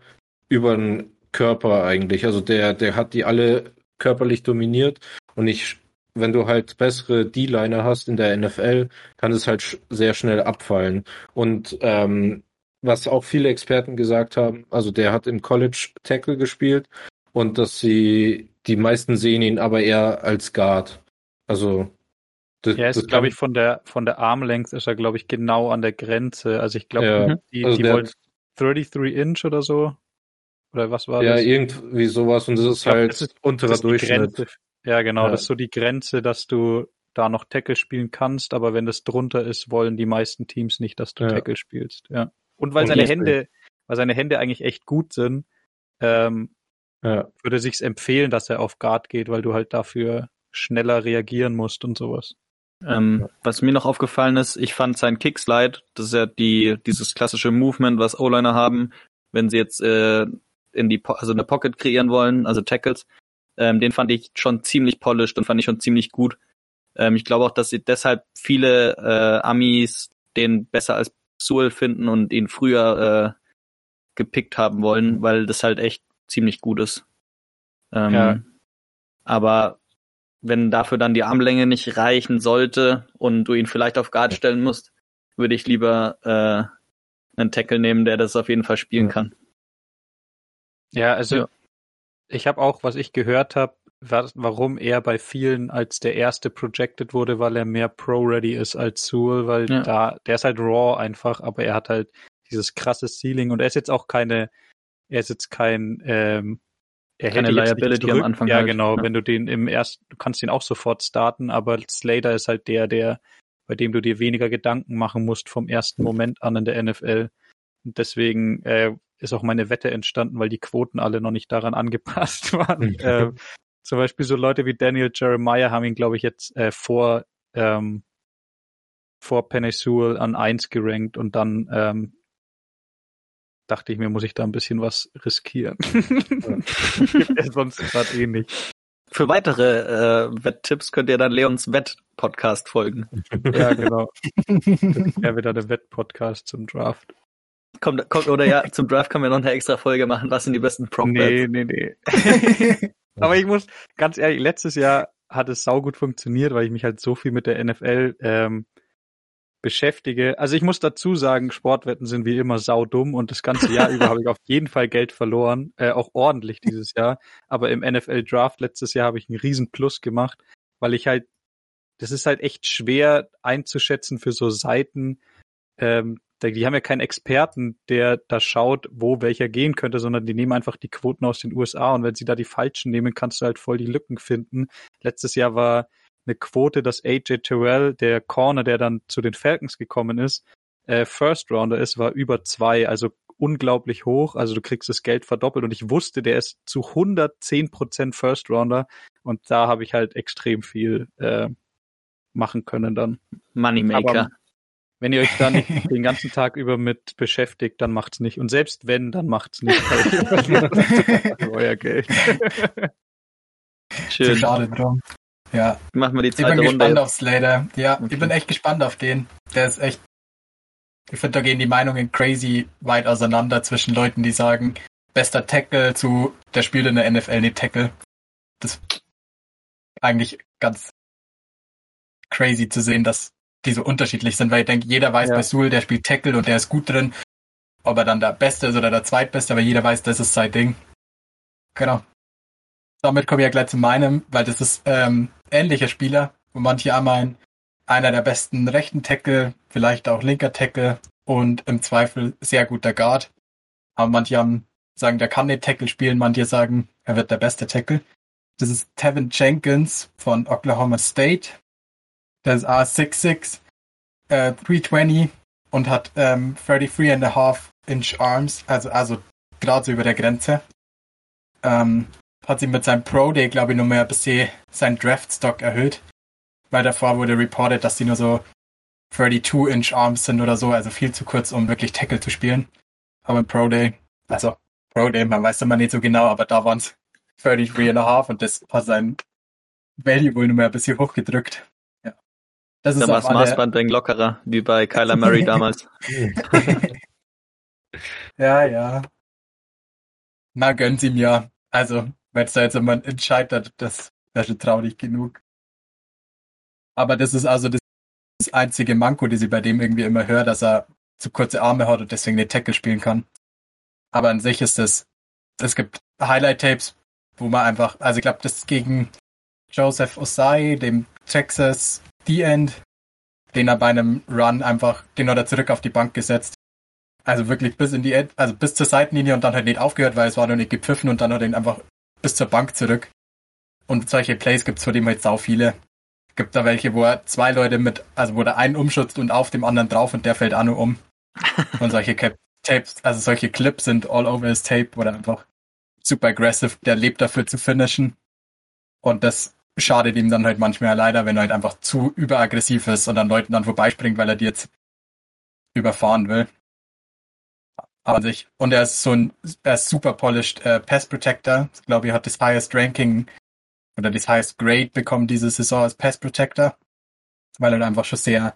D: über den Körper eigentlich. Also der, der hat die alle körperlich dominiert und ich, wenn du halt bessere D-Liner hast in der NFL, kann es halt sch sehr schnell abfallen. Und ähm, was auch viele Experten gesagt haben, also der hat im College Tackle gespielt und dass sie, die meisten sehen ihn aber eher als Guard. Also
A: das, ja, ist, glaube ich, von der von der Armlänge ist er, glaube ich, genau an der Grenze. Also ich glaube, ja, die, also die wollen 33 Inch oder so. Oder was war
D: ja,
A: das?
D: Ja, irgendwie sowas und das ist glaub, halt das ist, unterer das Durchschnitt.
A: Ja, genau, ja. das ist so die Grenze, dass du da noch Tackle spielen kannst, aber wenn das drunter ist, wollen die meisten Teams nicht, dass du ja. Tackle spielst. Ja. Und weil und seine Hände, weil seine Hände eigentlich echt gut sind, ähm, ja. würde sich's empfehlen, dass er auf Guard geht, weil du halt dafür schneller reagieren musst und sowas.
B: Ähm, was mir noch aufgefallen ist, ich fand sein Kickslide, das ist ja die, dieses klassische Movement, was O-Liner haben, wenn sie jetzt äh, in die, po also eine Pocket kreieren wollen, also Tackles, ähm, den fand ich schon ziemlich polished und fand ich schon ziemlich gut. Ähm, ich glaube auch, dass sie deshalb viele äh, Amis den besser als Sewell finden und ihn früher äh, gepickt haben wollen, weil das halt echt ziemlich gut ist. Ähm, ja. Aber wenn dafür dann die Armlänge nicht reichen sollte und du ihn vielleicht auf Guard stellen musst, würde ich lieber äh, einen Tackle nehmen, der das auf jeden Fall spielen kann.
A: Ja, also ja. ich habe auch, was ich gehört habe, warum er bei vielen als der erste projected wurde, weil er mehr Pro-ready ist als Sewell, weil ja. da, der ist halt raw einfach, aber er hat halt dieses krasse Ceiling und er ist jetzt auch keine, er ist jetzt kein, ähm, er
B: keine Liability am Anfang.
A: Ja, halt. genau, ja. wenn du den im ersten, du kannst ihn auch sofort starten, aber Slater ist halt der, der, bei dem du dir weniger Gedanken machen musst vom ersten Moment an in der NFL. Und deswegen äh, ist auch meine Wette entstanden, weil die Quoten alle noch nicht daran [LAUGHS] angepasst waren. äh, zum Beispiel so Leute wie Daniel Jeremiah haben ihn, glaube ich, jetzt äh, vor, ähm, vor Penny Sewell an eins gerankt und dann ähm, dachte ich mir, muss ich da ein bisschen was riskieren. Gibt er sonst gerade eh nicht.
B: Für weitere äh, Wetttipps könnt ihr dann Leons Wett-Podcast folgen.
A: ja, genau. Ja, wieder der Wett-Podcast zum Draft.
B: Kommt, kommt, oder ja, zum Draft können wir noch eine extra Folge machen. Was sind die besten
A: prop Nee, nee, nee. [LAUGHS] Aber ich muss, ganz ehrlich, letztes Jahr hat es saugut funktioniert, weil ich mich halt so viel mit der NFL ähm, beschäftige. Also ich muss dazu sagen, Sportwetten sind wie immer saudumm und das ganze Jahr über [LAUGHS] habe ich auf jeden Fall Geld verloren, äh, auch ordentlich dieses Jahr. Aber im NFL Draft letztes Jahr habe ich einen riesen Plus gemacht, weil ich halt, das ist halt echt schwer einzuschätzen für so Seiten, ähm, die haben ja keinen Experten, der da schaut, wo welcher gehen könnte, sondern die nehmen einfach die Quoten aus den USA und wenn sie da die falschen nehmen, kannst du halt voll die Lücken finden. Letztes Jahr war eine Quote, dass AJ Terrell, der Corner, der dann zu den Falcons gekommen ist, äh, First Rounder ist, war über zwei, also unglaublich hoch. Also du kriegst das Geld verdoppelt und ich wusste, der ist zu 110 Prozent First Rounder und da habe ich halt extrem viel äh, machen können dann.
B: Moneymaker. Aber
A: wenn ihr euch da nicht [LAUGHS] den ganzen Tag über mit beschäftigt, dann macht's nicht. Und selbst wenn, dann macht's nicht. [LAUGHS] [LAUGHS] euer Geld.
C: Schön. Schade drum. Ja.
B: Machen wir die
C: zweite Runde. Ich bin gespannt auf Slater. Ja, okay. ich bin echt gespannt auf den. Der ist echt. Ich finde, da gehen die Meinungen crazy weit auseinander zwischen Leuten, die sagen, bester Tackle zu, der spielt in der NFL nicht Tackle. Das ist eigentlich ganz crazy zu sehen, dass die so unterschiedlich sind, weil ich denke, jeder weiß ja. bei Sul, der spielt Tackle und der ist gut drin. Ob er dann der Beste ist oder der Zweitbeste, aber jeder weiß, das ist sein Ding. Genau. Damit komme ich ja gleich zu meinem, weil das ist ähm, ähnlicher Spieler, wo manche auch meinen, einer der besten rechten Tackle, vielleicht auch linker Tackle und im Zweifel sehr guter Guard. Aber manche haben, sagen, der kann nicht Tackle spielen, manche sagen, er wird der beste Tackle. Das ist Tevin Jenkins von Oklahoma State. Der ist A66, äh, 320 und hat ähm, 33 and a half inch Arms, also, also gerade so über der Grenze. Ähm, hat sich mit seinem Pro Day, glaube ich, nochmal ein bisschen seinen Draft-Stock erhöht. Weil davor wurde reported, dass die nur so 32 Inch Arms sind oder so, also viel zu kurz, um wirklich Tackle zu spielen. Aber im Pro Day, also Pro Day, man weiß immer nicht so genau, aber da waren es 33 and a half und das hat sein Value wohl nochmal ein bisschen hochgedrückt.
B: Das ist da war das Maßband wegen lockerer, wie bei Kyler Murray [LAUGHS] damals. [LAUGHS]
C: ja, ja. Na, gönnt ihm ja. Also, wenn es da jetzt jemand entscheidet, das wäre schon traurig genug. Aber das ist also das, einzige Manko, das ich bei dem irgendwie immer höre, dass er zu kurze Arme hat und deswegen den Tackle spielen kann. Aber an sich ist das, es gibt Highlight-Tapes, wo man einfach, also ich glaube, das gegen Joseph Osai, dem Texas The End, den er bei einem Run einfach, den hat er zurück auf die Bank gesetzt. Also wirklich bis in die, also bis zur Seitenlinie und dann halt nicht aufgehört, weil es war noch nicht gepfiffen und dann hat er ihn einfach bis zur Bank zurück. Und solche Plays gibt's von dem halt sau viele. Gibt da welche, wo er zwei Leute mit, also wo der einen umschützt und auf dem anderen drauf und der fällt auch nur um. [LAUGHS] und solche Cap Tapes, also solche Clips sind all over his tape, wo er einfach super aggressive, der lebt dafür zu finishen. Und das schadet ihm dann halt manchmal leider, wenn er halt einfach zu überaggressiv ist und an Leuten dann vorbeispringt, weil er die jetzt überfahren will. Aber sich, und er ist so ein, er ist super polished äh, Pass Protector. Ich glaube, er hat das highest Ranking oder das highest Grade bekommen diese Saison als Pass Protector, weil er einfach schon sehr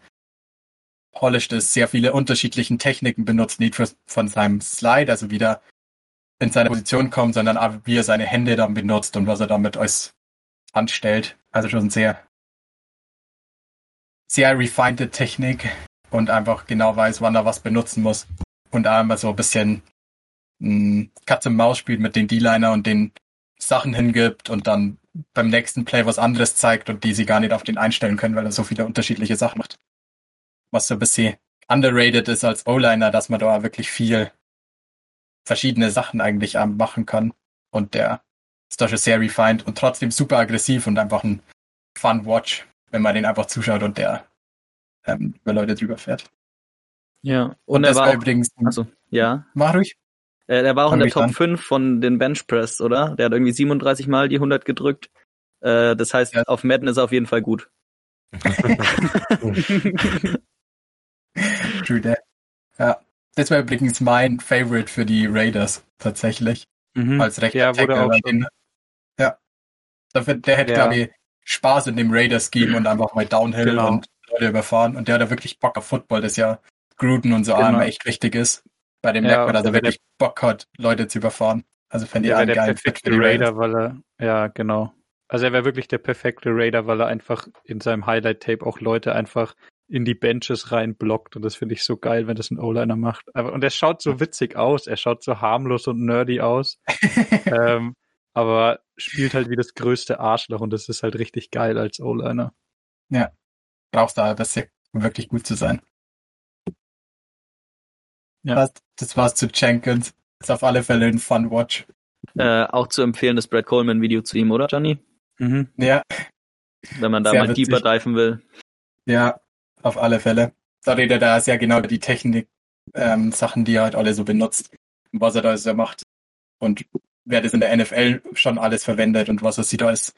C: polished ist, sehr viele unterschiedlichen Techniken benutzt, nicht für, von seinem Slide, also wieder in seine Position kommt, sondern auch wie er seine Hände dann benutzt und was er damit als anstellt. Also schon sehr, sehr refined Technik und einfach genau weiß, wann er was benutzen muss. Und auch immer so ein bisschen mh, Katze Maus spielt mit den D-Liner und den Sachen hingibt und dann beim nächsten Play was anderes zeigt und die sie gar nicht auf den einstellen können, weil er so viele unterschiedliche Sachen macht. Was so ein bisschen underrated ist als O-Liner, dass man da wirklich viel verschiedene Sachen eigentlich machen kann. Und der ist da schon sehr refined und trotzdem super aggressiv und einfach ein Fun Watch, wenn man den einfach zuschaut und der ähm, über Leute drüber fährt.
B: Ja, und,
C: und
B: er war
C: übrigens.
B: Also, ja.
C: Mach ruhig.
B: Äh, der war auch
C: Fang
B: in der Top
C: an.
B: 5 von den Benchpress, oder? Der hat irgendwie 37 Mal die 100 gedrückt. Äh, das heißt,
C: Ja.
B: auf Madden ist er auf jeden Fall gut. [LAUGHS]
C: True that. Ja. Das war übrigens mein Favorite für die Raiders, tatsächlich.
A: Mhm.
C: Als rechter
A: Ja,
C: Tackle. den- ja. Dafür, der hätte,
A: Ja.
C: glaube ich, Spaß in dem Raiders-Scheme und einfach mal Downhill
A: Genau.
C: und Leute überfahren. Und der hat ja wirklich Bock auf Football, das ja Gruden und so
A: Genau.
C: immer echt wichtig ist. Bei dem
A: Ja,
C: merkt man, dass er
A: der
C: wirklich Bock hat, Leute zu überfahren. Also fände ich einen
A: der
C: geilen Fit
A: perfekte
C: für die Raiders.
A: Raider, weil er, ja, genau. Also er wäre wirklich der perfekte Raider, weil er einfach in seinem Highlight-Tape auch Leute einfach in die Benches reinblockt und das finde ich so geil, wenn das ein O-Liner macht. Aber, und er schaut so witzig aus, er schaut so harmlos und nerdy aus, [LAUGHS] ähm, aber spielt halt wie das größte Arschloch und das ist halt richtig geil als O-Liner.
C: Brauchst da das ja wirklich gut zu sein.
A: Ja.
C: Das, das war's zu Jenkins. Ist auf alle Fälle ein Fun Watch.
B: Äh, auch zu empfehlen das Brad Coleman Video zu ihm, oder, Johnny?
A: Mhm.
C: Ja,
B: Wenn man da
C: Sehr
B: mal
C: witzig.
B: deeper diven will.
C: Ja, auf alle Fälle. Da redet er sehr genau über die Technik, ähm, Sachen, die er halt alle so benutzt, was er da so macht und wer das in der NFL schon alles verwendet und was er sich da alles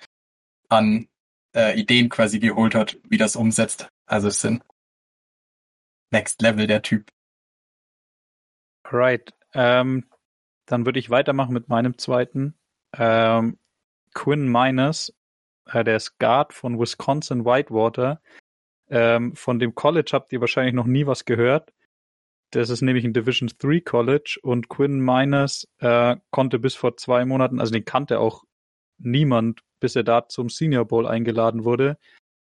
C: an äh, Ideen quasi geholt hat, wie das umsetzt. Also es sind Next Level der Typ.
A: Alright. Ähm, dann würde ich weitermachen mit meinem zweiten. Ähm, Quinn Miners, äh, der ist Guard von Wisconsin Whitewater. Ähm, von dem College habt ihr wahrscheinlich noch nie was gehört. Das ist nämlich ein Division 3 College und Quinn Miners äh, konnte bis vor zwei Monaten, also den kannte auch niemand, bis er da zum Senior Bowl eingeladen wurde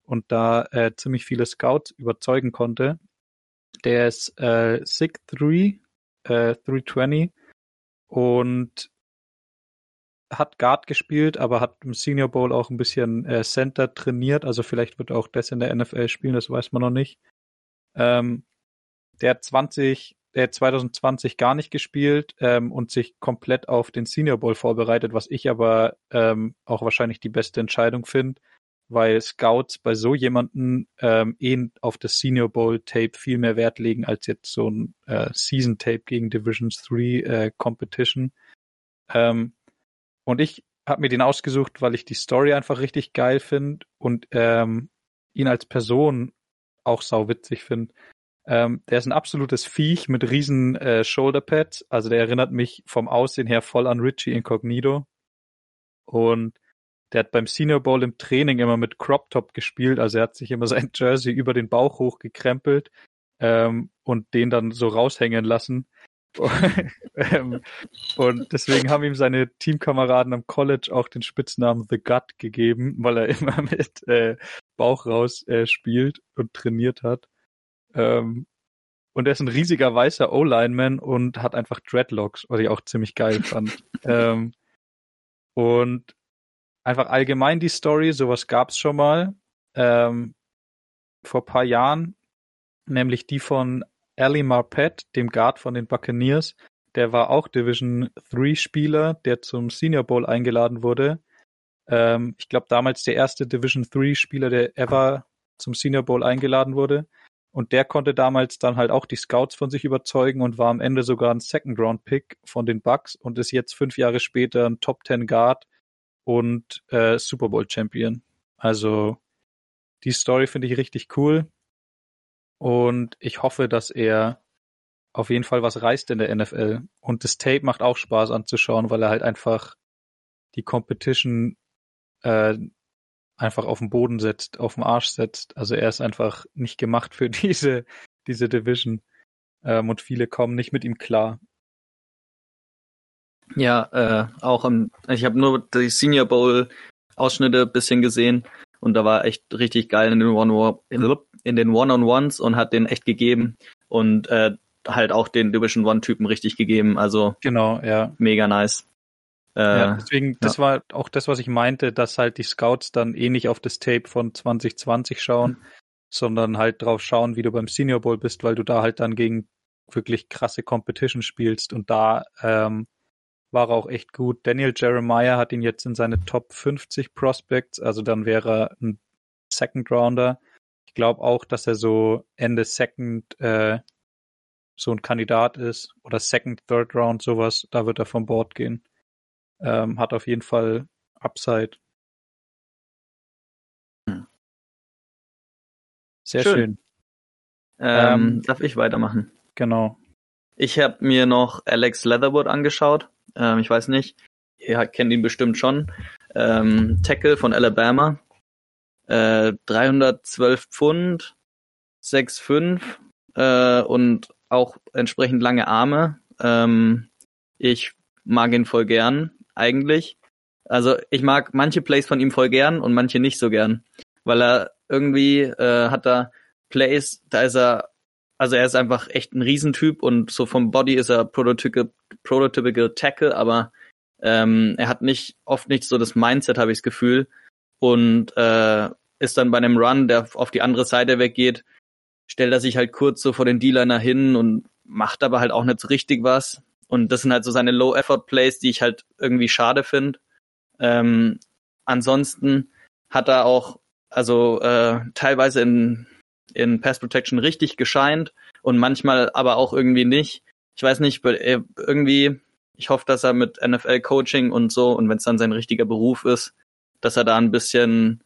A: und da äh, ziemlich viele Scouts überzeugen konnte. Der ist äh, 6'3, äh, 320 und hat Guard gespielt, aber hat im Senior Bowl auch ein bisschen äh, Center trainiert. Also vielleicht wird er auch das in der NFL spielen, das weiß man noch nicht. Ähm, der hat 20, der hat 2020 gar nicht gespielt ähm, und sich komplett auf den Senior Bowl vorbereitet, was ich aber ähm, auch wahrscheinlich die beste Entscheidung finde, weil Scouts bei so jemanden ähm, eh auf das Senior Bowl Tape viel mehr Wert legen als jetzt so ein äh, Season Tape gegen Division 3 äh, Competition. Ähm, und ich habe mir den ausgesucht, weil ich die Story einfach richtig geil finde und ähm, ihn als Person auch sauwitzig finde. Ähm, der ist ein absolutes Viech mit riesen äh, Shoulderpads. Also der erinnert mich vom Aussehen her voll an Richie Incognito. Und der hat beim Senior Bowl im Training immer mit Crop Top gespielt. Also er hat sich immer [LAUGHS] sein Jersey über den Bauch hochgekrempelt ähm, und den dann so raushängen lassen. [LAUGHS] Ähm, und deswegen haben ihm seine Teamkameraden am College auch den Spitznamen The Gut gegeben, weil er [LAUGHS] immer mit äh, Bauch raus äh, spielt und trainiert hat. Ähm, und er ist ein riesiger weißer O-Lineman und hat einfach Dreadlocks, was ich auch ziemlich geil fand. ähm, und einfach allgemein die Story, sowas gab's schon mal ähm, vor paar Jahren, nämlich die von Ali Marpet, dem Guard von den Buccaneers. Der war auch Division 3 Spieler, der zum Senior Bowl eingeladen wurde. Ähm, ich glaube damals der erste Division 3 Spieler, der ever zum Senior Bowl eingeladen wurde. Und der konnte damals dann halt auch die Scouts von sich überzeugen und war am Ende sogar ein Second Round Pick von den Bucks und ist jetzt fünf Jahre später ein Top 10 Guard und äh, Super Bowl Champion. Also die Story finde ich richtig cool. Und ich hoffe, dass er auf jeden Fall was reißt in der NFL. Und das Tape macht auch Spaß anzuschauen, weil er halt einfach die Competition äh, einfach auf den Boden setzt, auf den Arsch setzt. Also er ist einfach nicht gemacht für [LAUGHS] diese, diese Division. Ähm, und viele kommen nicht mit ihm klar.
B: Ja, äh, auch am, ich habe nur die Senior Bowl Ausschnitte bisschen gesehen und da war echt richtig geil in den One in den One-on-Ones und hat den echt gegeben und äh, halt auch den Division One Typen richtig gegeben. Also
A: genau, ja,
B: mega nice.
A: Äh, ja, deswegen, ja. das war auch das, was ich meinte, dass halt die Scouts dann eh nicht auf das Tape von 2020 schauen, mhm. sondern halt drauf schauen, wie du beim Senior Bowl bist, weil du da halt dann gegen wirklich krasse Competition spielst und da ähm, war er auch echt gut. Daniel Jeremiah hat ihn jetzt in seine Top 50 Prospects, also dann wäre er ein Second Rounder. Ich glaube auch, dass er so Ende Second äh, so ein Kandidat ist oder Second, Third Round, sowas. Da wird er vom Board gehen. Ähm, hat auf jeden Fall Upside. Hm. Sehr schön. schön.
B: Ähm, ähm, darf ich weitermachen?
A: Genau.
B: Ich habe mir noch Alex Leatherwood angeschaut. Ähm, ich weiß nicht, ihr kennt ihn bestimmt schon. Ähm, Tackle von Alabama. Äh, 312 Pfund, 6,5 äh, und auch entsprechend lange Arme. Ähm, ich mag ihn voll gern, eigentlich. Also ich mag manche Plays von ihm voll gern und manche nicht so gern. Weil er irgendwie äh, hat da Plays, da ist er also er ist einfach echt ein Riesentyp und so vom Body ist er prototypical, prototypical Tackle, aber ähm, er hat nicht oft nicht so das Mindset, habe ich das Gefühl. Und äh, ist dann bei einem Run, der auf die andere Seite weggeht, stellt er sich halt kurz so vor den D-Liner hin und macht aber halt auch nicht so richtig was. Und das sind halt so seine Low-Effort-Plays, die ich halt irgendwie schade finde. Ähm, ansonsten hat er auch, also äh, teilweise in in Pass Protection richtig gescheint und manchmal aber auch irgendwie nicht. Ich weiß nicht, irgendwie, ich hoffe, dass er mit NFL Coaching und so und wenn es dann sein richtiger Beruf ist, dass er da ein bisschen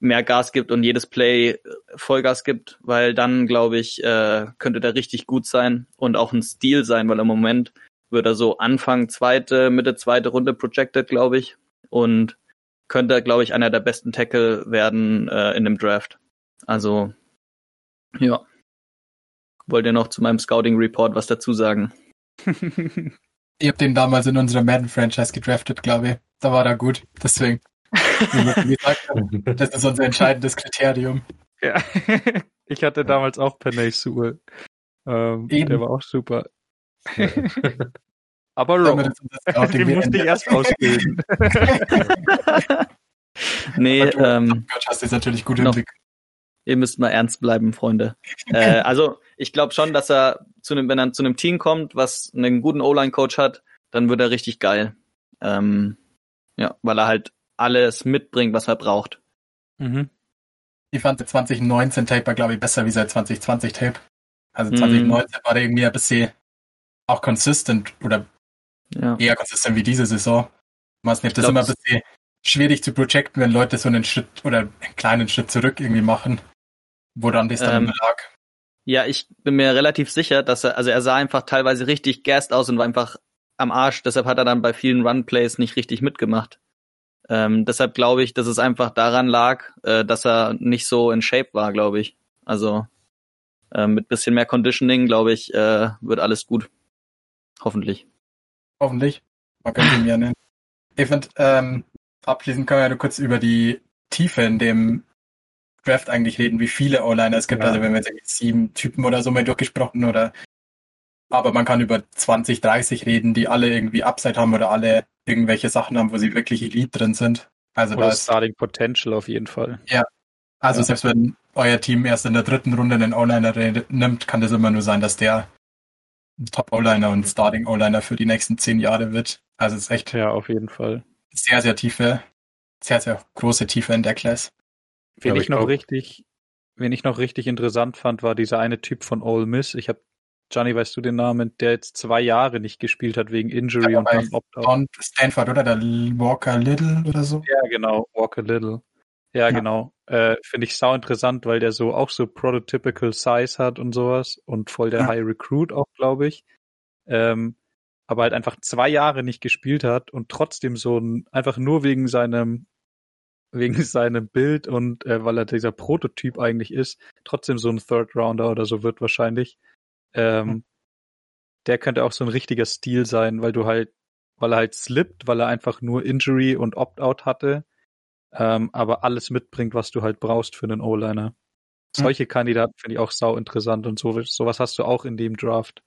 B: mehr Gas gibt und jedes Play äh, Vollgas gibt, weil dann, glaube ich, äh, könnte der richtig gut sein und auch ein Stil sein, weil im Moment wird er so Anfang zweite, Mitte zweite Runde projected, glaube ich. Und könnte, glaube ich, einer der besten Tackle werden äh, in dem Draft. Also ja. Wollt ihr noch zu meinem Scouting Report was dazu sagen? [LAUGHS]
C: Ihr habt den damals in unserer Madden-Franchise gedraftet, glaube ich. Da war er gut. Deswegen. [LAUGHS] das ist unser entscheidendes Kriterium.
A: Ja. [LAUGHS] Ich hatte damals auch Penay Sewell. Ähm, der war auch super. Aber Rob, den musste ich erst ausbilden.
B: nee, du, ähm,
C: hast du natürlich gut Blick
B: ihr müsst mal ernst bleiben, Freunde. äh, also ich glaube schon, dass er zu einem, wenn er zu einem Team kommt, was einen guten O-Line-Coach hat, dann wird er richtig geil. Ähm, ja, weil er halt alles mitbringt, was er braucht.
C: Mhm. Ich fand der 2019 Tape, glaube ich, besser wie sein 2020 Tape. Also 2019 mhm. war der irgendwie ein bisschen auch consistent oder ja. eher consistent wie diese Saison. Was nicht, das ist immer ein bisschen schwierig zu projecten, wenn Leute so einen Schritt oder einen kleinen Schritt zurück irgendwie machen. Woran das dann ähm, lag?
B: Ja, ich bin mir relativ sicher, dass er, also er sah einfach teilweise richtig gassed aus und war einfach am Arsch. Deshalb hat er dann bei vielen Runplays nicht richtig mitgemacht. Ähm, deshalb glaube ich, dass es einfach daran lag, äh, dass er nicht so in Shape war, glaube ich. Also äh, mit bisschen mehr Conditioning, glaube ich, äh, wird alles gut. Hoffentlich.
C: Hoffentlich. Man könnte ihn ja nennen. Ich finde, ähm, abschließend können wir ja kurz über die Tiefe in dem Draft eigentlich reden, wie viele O-Liner es gibt. Ja. Also wenn wir jetzt sieben Typen oder so mal durchgesprochen oder aber man kann über 20, 30 reden, die alle irgendwie Upside haben oder alle irgendwelche Sachen haben, wo sie wirklich Elite drin sind. Also
A: oder da Starting Potential auf jeden Fall.
C: Ja. Also ja. selbst wenn euer Team erst in der dritten Runde einen O-Liner nimmt, kann das immer nur sein, dass der ein Top-O-Liner und Starting-O-Liner für die nächsten zehn Jahre wird. Also es ist echt.
A: Ja, auf jeden Fall.
C: Sehr, sehr tiefe, sehr, sehr große Tiefe in der Class.
A: Wen ich, ich noch richtig, wen ich noch richtig interessant fand, war dieser eine Typ von Ole Miss. Ich habe Johnny, weißt du den Namen, der jetzt zwei Jahre nicht gespielt hat wegen Injury ja, und dann
C: Opt-out. Stanford, oder? Der Walker Little oder so?
A: Ja, genau, Walker Little. Ja, ja. genau. Äh, Finde ich sau interessant, weil der so auch so prototypical Size hat und sowas und voll der ja. High Recruit auch, glaube ich. Ähm, aber halt einfach zwei Jahre nicht gespielt hat und trotzdem so ein, einfach nur wegen seinem, wegen seinem Bild und äh, weil er dieser Prototyp eigentlich ist, trotzdem so ein Third Rounder oder so wird wahrscheinlich. Ähm, mhm. Der könnte auch so ein richtiger Stil sein, weil du halt, weil er halt slippt, weil er einfach nur Injury und Opt-out hatte, ähm, aber alles mitbringt, was du halt brauchst für einen O-Liner. Mhm. Solche Kandidaten finde ich auch sau interessant und so, sowas hast du auch in dem Draft.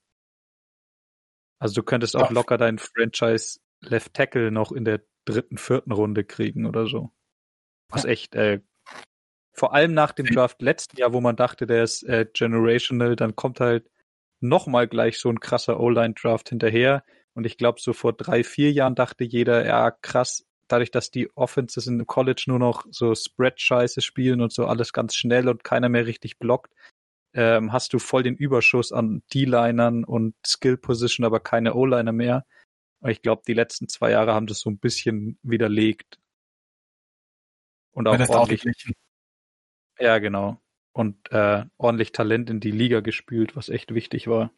A: Also du könntest auch locker deinen Franchise Left Tackle noch in der dritten, vierten Runde kriegen oder so. Was echt äh, vor allem nach dem Draft letzten Jahr, wo man dachte, der ist äh, generational, dann kommt halt nochmal gleich so ein krasser O-Line-Draft hinterher. Und ich glaube, so vor drei, vier Jahren dachte jeder, ja, krass, dadurch, dass die Offenses in College nur noch so Spread-Scheiße spielen und so alles ganz schnell und keiner mehr richtig blockt, ähm, hast du voll den Überschuss an D-Linern und Skill-Position, aber keine O-Liner mehr. Und ich glaube, die letzten zwei Jahre haben das so ein bisschen widerlegt. Und auch ordentlich. Ja, genau und äh, ordentlich Talent in die Liga gespült, was echt wichtig war.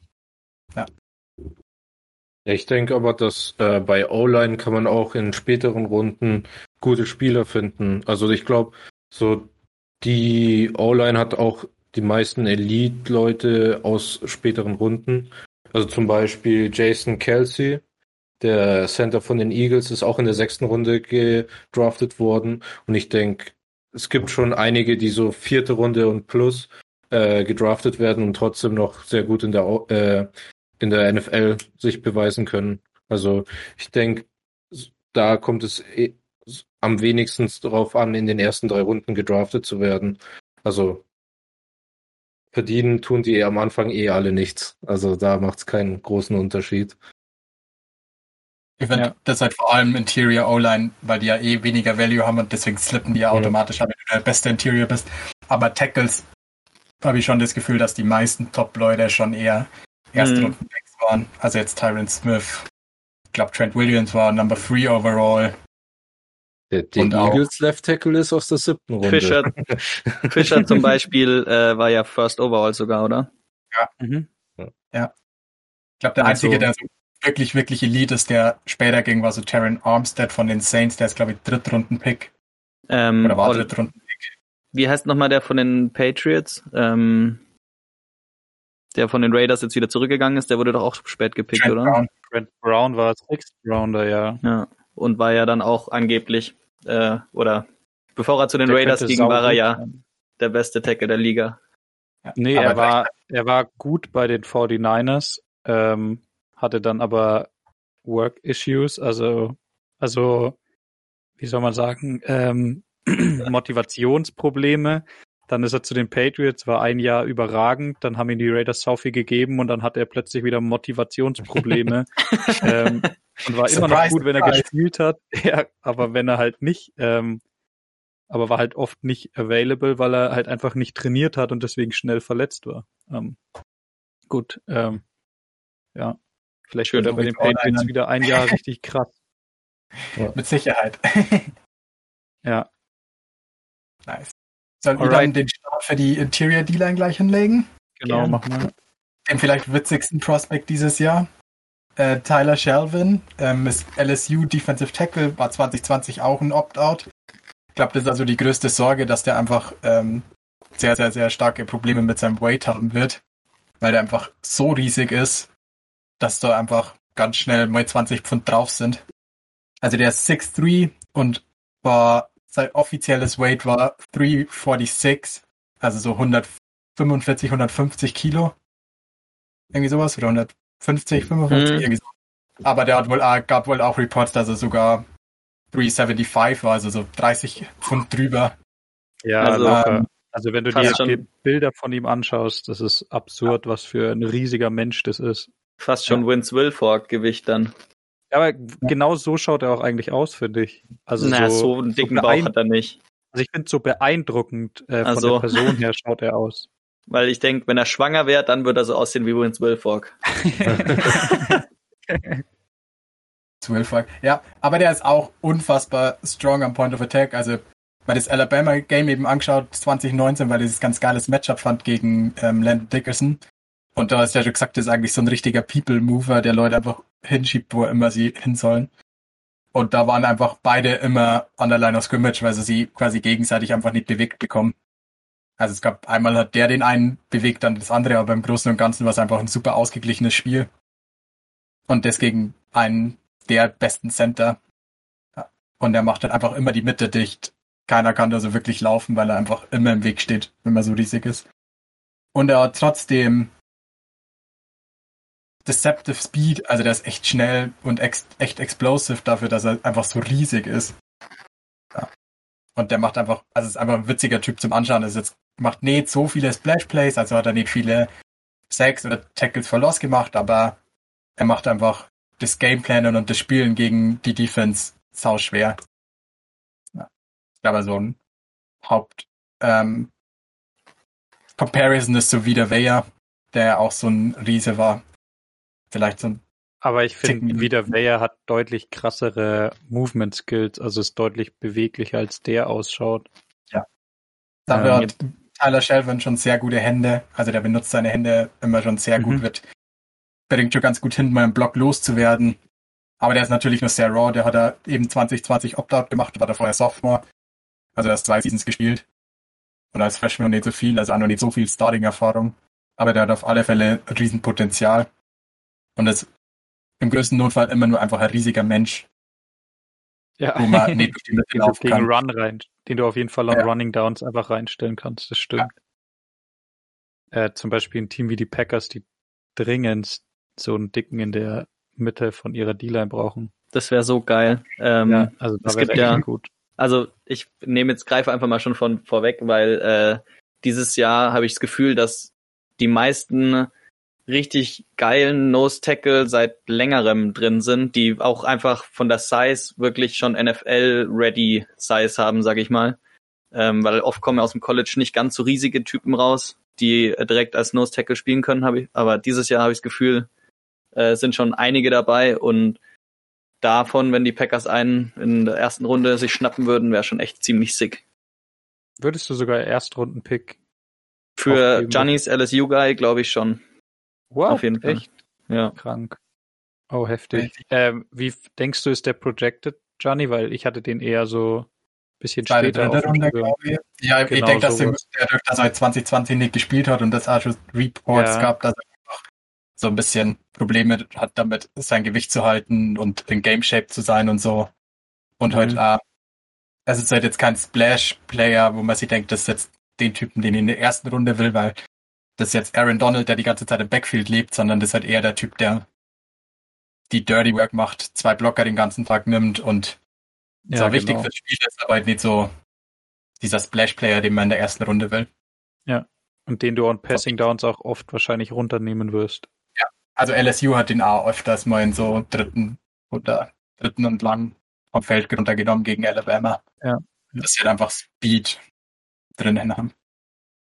D: Ja. Ich denke aber, dass äh, bei O-Line kann man auch in späteren Runden gute Spieler finden. Also ich glaube, so die O-Line hat auch die meisten Elite-Leute aus späteren Runden. Also zum Beispiel Jason Kelsey, der Center von den Eagles, ist auch in der sechsten Runde gedraftet worden. Und ich denke, es gibt schon einige, die so vierte Runde und plus äh, gedraftet werden und trotzdem noch sehr gut in der äh, in der NFL sich beweisen können. Also ich denke, da kommt es eh, am wenigsten darauf an, in den ersten drei Runden gedraftet zu werden. Also verdienen tun die am Anfang eh alle nichts. Also da macht es keinen großen Unterschied.
C: Ich finde ja. das halt vor allem Interior O-Line, weil die ja eh weniger Value haben und deswegen slippen die ja automatisch, wenn du der beste Interior bist. Aber Tackles habe ich schon das Gefühl, dass die meisten Top-Leute schon eher erste mhm. Runden waren. Also jetzt Tyron Smith. Ich glaube, Trent Williams war Number 3 overall.
D: Der, der Eagles Left Tackle ist aus der siebten Runde.
B: Fischer, [LAUGHS] Fischer zum Beispiel äh, war ja First Overall sogar, oder?
C: Ja. Mhm. Ja. Ich glaube, der also, Einzige, der so wirklich, wirklich Elite ist, der später ging, war so Terran Armstead von den Saints, der ist, glaube ich, Drittrunden-Pick.
B: Ähm, Oder war Drittrunden-Pick. Wie heißt nochmal der von den Patriots? Ähm, der von den Raiders jetzt wieder zurückgegangen ist, der wurde doch auch spät gepickt, Trent oder?
A: Brown. Trent Brown war Sixth Rounder, ja.
B: Ja. Und war ja dann auch angeblich, äh, oder bevor er zu den der Raiders ging, war er ja der beste Tackle der Liga.
A: Ja, nee, er war, er war gut bei den 49ers. Ähm, hatte dann aber Work Issues, also, also, wie soll man sagen, ähm, [CLEARS THROAT] Motivationsprobleme. Dann ist er zu den Patriots, war ein Jahr überragend, dann haben ihm die Raiders so viel gegeben und dann hat er plötzlich wieder Motivationsprobleme. [LAUGHS] ähm, und war surprise, immer noch gut, wenn er surprise. gespielt hat. [LAUGHS] Ja, aber wenn er halt nicht, ähm, aber war halt oft nicht available, weil er halt einfach nicht trainiert hat und deswegen schnell verletzt war. Ähm, gut, ähm, ja. Vielleicht wird er bei den Patriots wieder ein Jahr richtig krass. [LAUGHS]
C: Ja. Mit Sicherheit. [LAUGHS]
A: ja.
C: Nice. Sollen wir dann den Start für die Interior D-Line gleich hinlegen?
A: Genau, Gerne. machen wir.
C: Den vielleicht witzigsten Prospect dieses Jahr. Äh, Tyler Shelvin ähm, ist LSU Defensive Tackle, war 2020 auch ein Opt-out. Ich glaube, das ist also die größte Sorge, dass der einfach ähm, sehr, sehr, sehr starke Probleme mit seinem Weight haben wird, weil der einfach so riesig ist dass da einfach ganz schnell mal 20 Pfund drauf sind. Also der ist 6'3 und war, sein offizielles Weight war 346, also so 145, 150 Kilo. Irgendwie sowas, oder 150, 55, mhm. irgendwie so. Aber der hat wohl, gab wohl auch Reports, dass er sogar 375 war, also so 30 Pfund drüber.
A: Ja, also, ähm, Also wenn du dir die Bilder von ihm anschaust, das ist absurd, was für ein riesiger Mensch das ist.
B: Fast schon ja. Vince Wilfork Gewicht dann.
A: Aber genau so schaut er auch eigentlich aus, finde ich.
B: Also naja, so, so einen dicken so Bauch hat er nicht.
A: Also ich finde so beeindruckend äh, von so. der Person her schaut er aus. [LAUGHS]
B: Weil ich denke, wenn er schwanger wäre, dann würde er so aussehen wie Vince Wilfork. [LAUGHS]
C: Wilfork. Ja, aber der ist auch unfassbar strong am Point of Attack. Also weil das Alabama Game eben angeschaut 2019, weil ich das ganz geiles Matchup fand gegen ähm, Landon Dickerson. Und da gesagt, das ist eigentlich so ein richtiger People-Mover, der Leute einfach hinschiebt, wo immer sie hin sollen. Und da waren einfach beide immer an der Line of Scrimmage, weil sie sie quasi gegenseitig einfach nicht bewegt bekommen. Also es gab einmal hat der den einen bewegt, dann das andere, aber im Großen und Ganzen war es einfach ein super ausgeglichenes Spiel. Und deswegen einen der besten Center. Und er macht dann einfach immer die Mitte dicht. Keiner kann da so wirklich laufen, weil er einfach immer im Weg steht, wenn man so riesig ist. Und er hat trotzdem Deceptive Speed, also der ist echt schnell und ex echt explosive dafür, dass er einfach so riesig ist. Ja. Und der macht einfach, also ist einfach ein witziger Typ zum Anschauen. Er jetzt macht nicht so viele Splash Plays, also hat er nicht viele Sacks oder Tackles for Loss gemacht, aber er macht einfach das Gameplanen und das Spielen gegen die Defense sau schwer. Ja. Aber so ein Haupt ähm, Comparison ist so wie der Weyer, der auch so ein Riese war. Vielleicht so ein
A: aber ich finde, wieder Weyer hat deutlich krassere Movement Skills, also ist deutlich beweglicher als der ausschaut.
C: Ja. Da ähm, wird Tyler Shelvin schon sehr gute Hände, also der benutzt seine Hände immer schon sehr mhm. gut, wird bringt schon ganz gut hin, mal im Block loszuwerden. Aber der ist natürlich nur sehr raw, der hat er eben 2020 Opt-out gemacht, war da vorher Sophomore. Also er hat zwei Seasons gespielt. Und als Freshman nicht so viel, also auch noch nicht so viel Starting-Erfahrung. Aber der hat auf alle Fälle Riesenpotenzial. Und ist im größten Notfall immer nur einfach ein riesiger Mensch.
A: Ja, wo man [LAUGHS] nicht die Mitte den gegen kann. Run rein, den du auf jeden Fall an ja. Running Downs einfach reinstellen kannst, das stimmt. Ja. Äh, zum Beispiel ein Team wie die Packers, die dringend so einen Dicken in der Mitte von ihrer D-Line brauchen.
B: Das wäre so geil. Ähm, ja, also das gibt ja gut. Also ich nehme jetzt greife einfach mal schon von vorweg, weil äh, dieses Jahr habe ich das Gefühl, dass die meisten richtig geilen Nose Tackle seit längerem drin sind, die auch einfach von der Size wirklich schon NFL ready Size haben, sage ich mal. Ähm, weil oft kommen aus dem College nicht ganz so riesige Typen raus, die direkt als Nose Tackle spielen können, habe ich. Aber dieses Jahr habe ich das Gefühl, äh, sind schon einige dabei und davon, wenn die Packers einen in der ersten Runde sich schnappen würden, wäre schon echt ziemlich sick.
A: Würdest du sogar Erstrunden-Pick
B: für Giannis LSU-Guy, glaube ich schon.
A: Wow, Auf jeden Fall. Echt? Ja. Krank. Oh, heftig. Ähm, wie denkst du, ist der projected, Johnny? Weil ich hatte den eher so ein bisschen Zweite, später.
C: Dritte Runde, glaube ich. Ja, genau, ich denke, dass der, dass er 2020 nicht gespielt hat und das auch schon Reports ja. gab, dass er so ein bisschen Probleme hat damit, sein Gewicht zu halten und in Game Shape zu sein und so. Und halt, mhm. halt, äh, es ist halt jetzt kein Splash-Player, wo man sich denkt, das ist jetzt den Typen, den ich in der ersten Runde will, weil das ist jetzt Aaron Donald, der die ganze Zeit im Backfield lebt, sondern das ist halt eher der Typ, der die Dirty Work macht, zwei Blocker den ganzen Tag nimmt und ja, zwar genau. wichtig fürs Spiel ist, aber halt nicht so dieser Splash-Player, den man in der ersten Runde will.
A: Ja. Und den du on Passing Downs auch oft wahrscheinlich runternehmen wirst.
C: Also LSU hat den auch öfters mal in so dritten oder dritten und lang vom Feld runtergenommen gegen Alabama.
A: Ja.
C: Dass sie halt einfach Speed drinnen haben.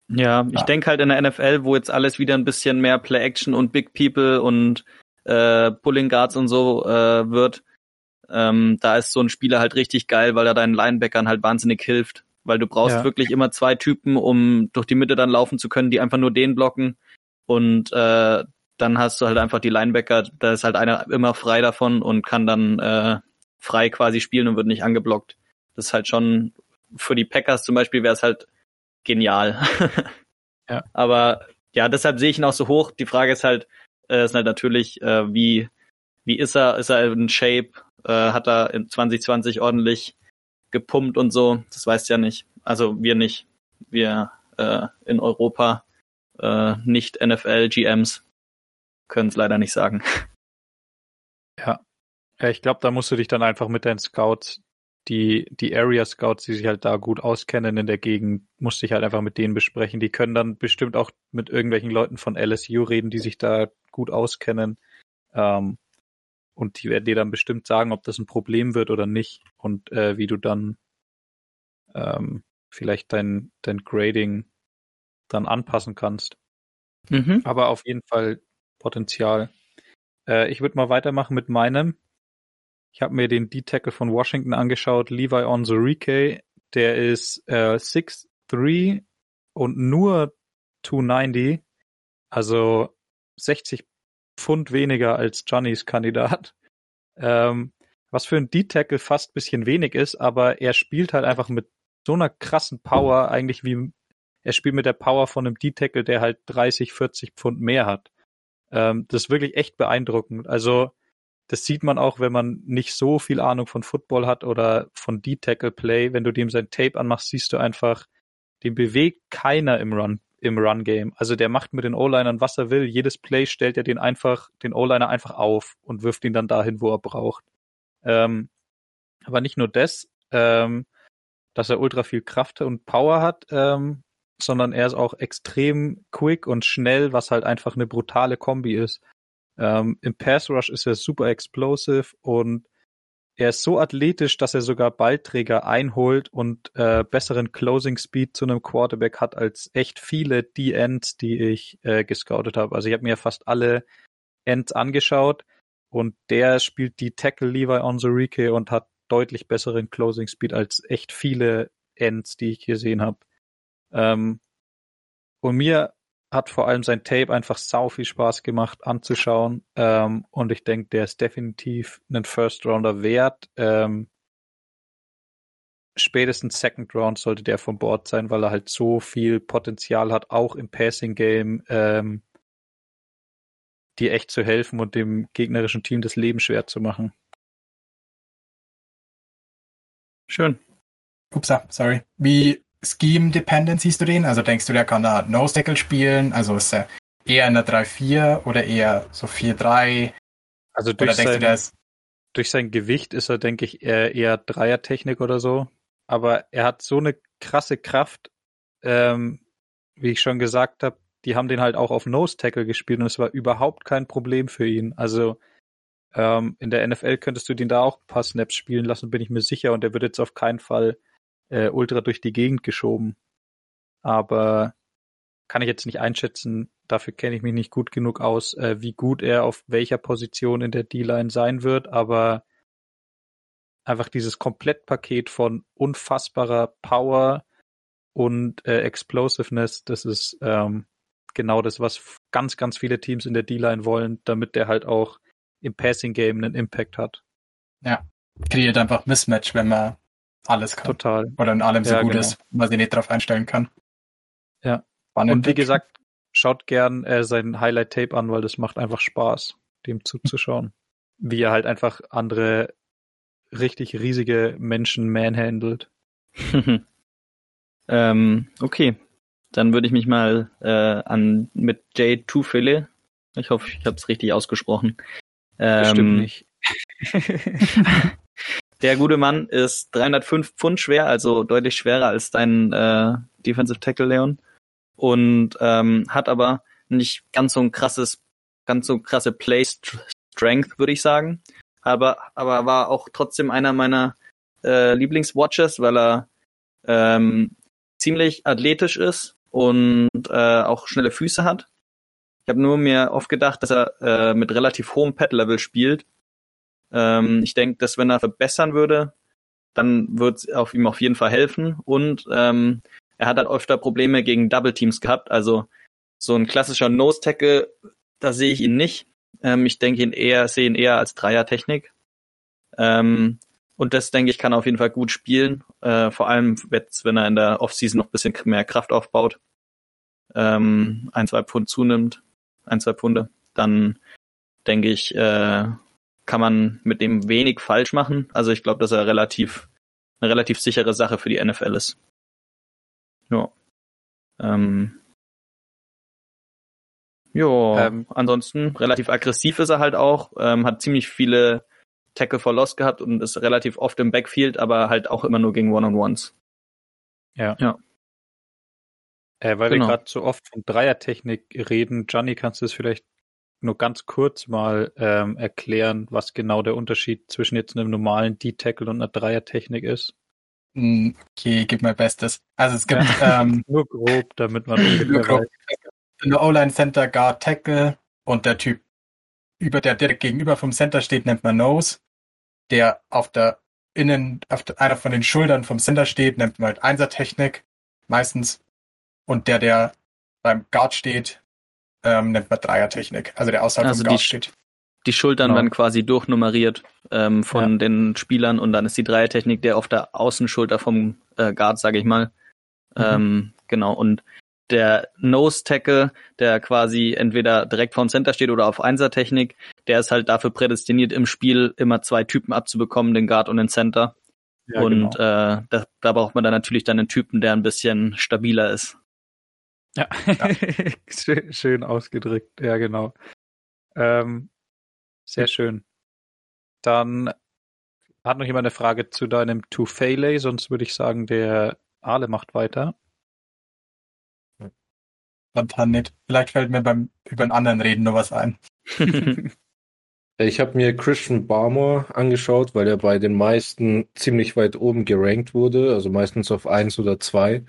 B: Ja, ich ja. denke halt in der NFL, wo jetzt alles wieder ein bisschen mehr Play-Action und Big People und äh, Pulling Guards und so äh, wird, ähm, da ist so ein Spieler halt richtig geil, weil er deinen Linebackern halt wahnsinnig hilft. Weil du brauchst ja. wirklich immer zwei Typen, um durch die Mitte dann laufen zu können, die einfach nur den blocken. Und äh, dann hast du halt einfach die Linebacker, da ist halt einer immer frei davon und kann dann äh, frei quasi spielen und wird nicht angeblockt. Das ist halt schon für die Packers zum Beispiel wäre es halt genial. ja. [LAUGHS] Aber ja, deshalb sehe ich ihn auch so hoch. Die Frage ist halt, äh, ist halt natürlich, äh, wie wie ist er? Ist er in Shape? Äh, hat er in 2020 ordentlich gepumpt und so? Das weißt du ja nicht. Also wir nicht. Wir äh, in Europa äh, nicht NFL GMs können es leider nicht sagen.
A: Ja. Ja, ich glaube, da musst du dich dann einfach mit deinen Scouts die, die Area Scouts, die sich halt da gut auskennen in der Gegend, musste ich halt einfach mit denen besprechen. Die können dann bestimmt auch mit irgendwelchen Leuten von LSU reden, die sich da gut auskennen. Ähm, und die werden dir dann bestimmt sagen, ob das ein Problem wird oder nicht und äh, wie du dann ähm, vielleicht dein, dein Grading dann anpassen kannst. Mhm. Aber auf jeden Fall Potenzial. Äh, ich würde mal weitermachen mit meinem. Ich habe mir den D-Tackle von Washington angeschaut, Levi Onzurike. Der ist äh, 6'3 und nur 290. Also 60 Pfund weniger als Johnnys Kandidat. [LAUGHS] Ähm, was für ein D-Tackle fast bisschen wenig ist, aber er spielt halt einfach mit so einer krassen Power, eigentlich wie er spielt mit der Power von einem D-Tackle, der halt 30, 40 Pfund mehr hat. Ähm, das ist wirklich echt beeindruckend. Also das sieht man auch, wenn man nicht so viel Ahnung von Football hat oder von D-Tackle-Play. Wenn du dem sein Tape anmachst, siehst du einfach, den bewegt keiner im Run im Run-Game. Also der macht mit den O-Linern, was er will. Jedes Play stellt er den einfach, den O-Liner einfach auf und wirft ihn dann dahin, wo er braucht. Ähm, aber nicht nur das, ähm, dass er ultra viel Kraft und Power hat, ähm, sondern er ist auch extrem quick und schnell, was halt einfach eine brutale Kombi ist. Ähm, Im Pass Rush ist er super explosive und er ist so athletisch, dass er sogar Ballträger einholt und äh, besseren Closing Speed zu einem Quarterback hat als echt viele D-Ends, die ich äh, gescoutet habe. Also ich habe mir fast alle Ends angeschaut und der spielt die Tackle Levi Onzurike und hat deutlich besseren Closing Speed als echt viele Ends, die ich gesehen habe. Ähm, und mir hat vor allem sein Tape einfach sau viel Spaß gemacht anzuschauen. Ähm, und ich denke, der ist definitiv einen First Rounder wert. Ähm, spätestens Second Round sollte der vom Board sein, weil er halt so viel Potenzial hat, auch im Passing Game, ähm, dir echt zu helfen und dem gegnerischen Team das Leben schwer zu machen.
C: Schön. Upsa, sorry. Wie Scheme-dependent siehst du den? Also denkst du, der kann da No-Stackle spielen? Also ist er eher in der 3-4 oder eher so 4-3?
A: Also durch sein, du, durch sein Gewicht ist er, denke ich, eher, eher Dreier-Technik oder so. Aber er hat so eine krasse Kraft, ähm, wie ich schon gesagt habe, die haben den halt auch auf Nose-Tackle gespielt und es war überhaupt kein Problem für ihn. Also ähm, in der NFL könntest du den da auch ein paar Snaps spielen lassen, bin ich mir sicher. Und der wird jetzt auf keinen Fall äh, ultra durch die Gegend geschoben. Aber kann ich jetzt nicht einschätzen, dafür kenne ich mich nicht gut genug aus, äh, wie gut er auf welcher Position in der D-Line sein wird, aber einfach dieses Komplettpaket von unfassbarer Power und äh, Explosiveness, das ist ähm, genau das, was ganz, ganz viele Teams in der D-Line wollen, damit der halt auch im Passing Game einen Impact hat.
C: Ja, kreiert einfach Mismatch, wenn man alles kann.
A: Total.
C: Oder in allem so ja, gut genau. ist, man sich nicht drauf einstellen kann.
A: Ja. Spannend. Und wie gesagt, schaut gern äh, sein Highlight-Tape an, weil das macht einfach Spaß, dem zuzuschauen. wie er halt einfach andere richtig riesige Menschen manhandelt. [LAUGHS]
B: ähm, okay. Dann würde ich mich mal äh, an mit Jay Tufele, ich hoffe, ich habe es richtig ausgesprochen.
A: Ähm, Bestimmt nicht. [LAUGHS] [LAUGHS]
B: Der gute Mann ist 305 Pfund schwer, also deutlich schwerer als dein äh, Defensive Tackle Leon und ähm, hat aber nicht ganz so ein krasses, ganz so krasse Play Strength, würde ich sagen. Aber aber war auch trotzdem einer meiner äh, Lieblingswatches, weil er ähm, ziemlich athletisch ist und äh, auch schnelle Füße hat. Ich habe nur mir oft gedacht, dass er äh, mit relativ hohem Pad-Level spielt ähm, ich denke, dass wenn er verbessern würde, dann wird es auf ihm auf jeden Fall helfen. Und ähm, er hat halt öfter Probleme gegen Double Teams gehabt. Also so ein klassischer Nose Tackle, da sehe ich ihn nicht. Ähm, ich denke ihn eher, sehe ihn eher als Dreier-Technik. Ähm, und das, denke ich, kann er auf jeden Fall gut spielen. Äh, vor allem, jetzt, wenn er in der Offseason noch ein bisschen mehr Kraft aufbaut, ähm, ein, zwei Pfund zunimmt, ein, zwei Pfunde, dann denke ich, äh, kann man mit dem wenig falsch machen. Also ich glaube, dass er relativ eine relativ sichere Sache für die NFL ist. Ja. Ähm, ja, ähm, ansonsten relativ aggressiv ist er halt auch, ähm, hat ziemlich viele Tackle for Loss gehabt und ist relativ oft im Backfield, aber halt auch immer nur gegen One-on-Ones.
A: Ja. ja. Äh, weil genau. wir gerade so oft von Dreiertechnik reden, Gianni, kannst du es vielleicht nur ganz kurz mal ähm, erklären, was genau der Unterschied zwischen jetzt einem normalen D-Tackle und einer Dreiertechnik ist?
C: Hm, okay, gib mein Bestes. Also es gibt ja, ähm, [LAUGHS]
A: nur grob, damit man [LAUGHS] ungefähr grob.
C: Eine O-Line Center Guard Tackle und der Typ über der direkt gegenüber vom Center steht, nennt man Nose. Der auf der innen, auf der, einer von den Schultern vom Center steht, nennt man halt Einser-Technik, meistens. Und der, der beim Guard steht, ähm, nennt man Dreier-Technik. Also der außerhalb
B: also vom Guard
C: die, steht.
B: Die Schultern genau. werden quasi durchnummeriert ähm, von ja. den Spielern und dann ist die Dreier-Technik der auf der Außenschulter vom äh, Guard, sage ich mal. Mhm. Ähm, genau, und der Nose Tackle, der quasi entweder direkt vom Center steht oder auf Einser-Technik, der ist halt dafür prädestiniert, im Spiel immer zwei Typen abzubekommen, den Guard und den Center. Ja, und genau. äh, da, da braucht man dann natürlich dann einen Typen, der ein bisschen stabiler ist.
A: Ja, [LAUGHS] ja. schön, schön, ausgedrückt, ja genau. Ähm, sehr schön. Dann hat noch jemand eine Frage zu deinem Two-Failey, sonst würde ich sagen, der Ale macht weiter
C: spontan nicht. Vielleicht fällt mir beim über einen anderen Reden noch was ein. [LAUGHS]
D: ich habe mir Christian Barmore angeschaut, weil er bei den meisten ziemlich weit oben gerankt wurde, also meistens auf eins oder zwei.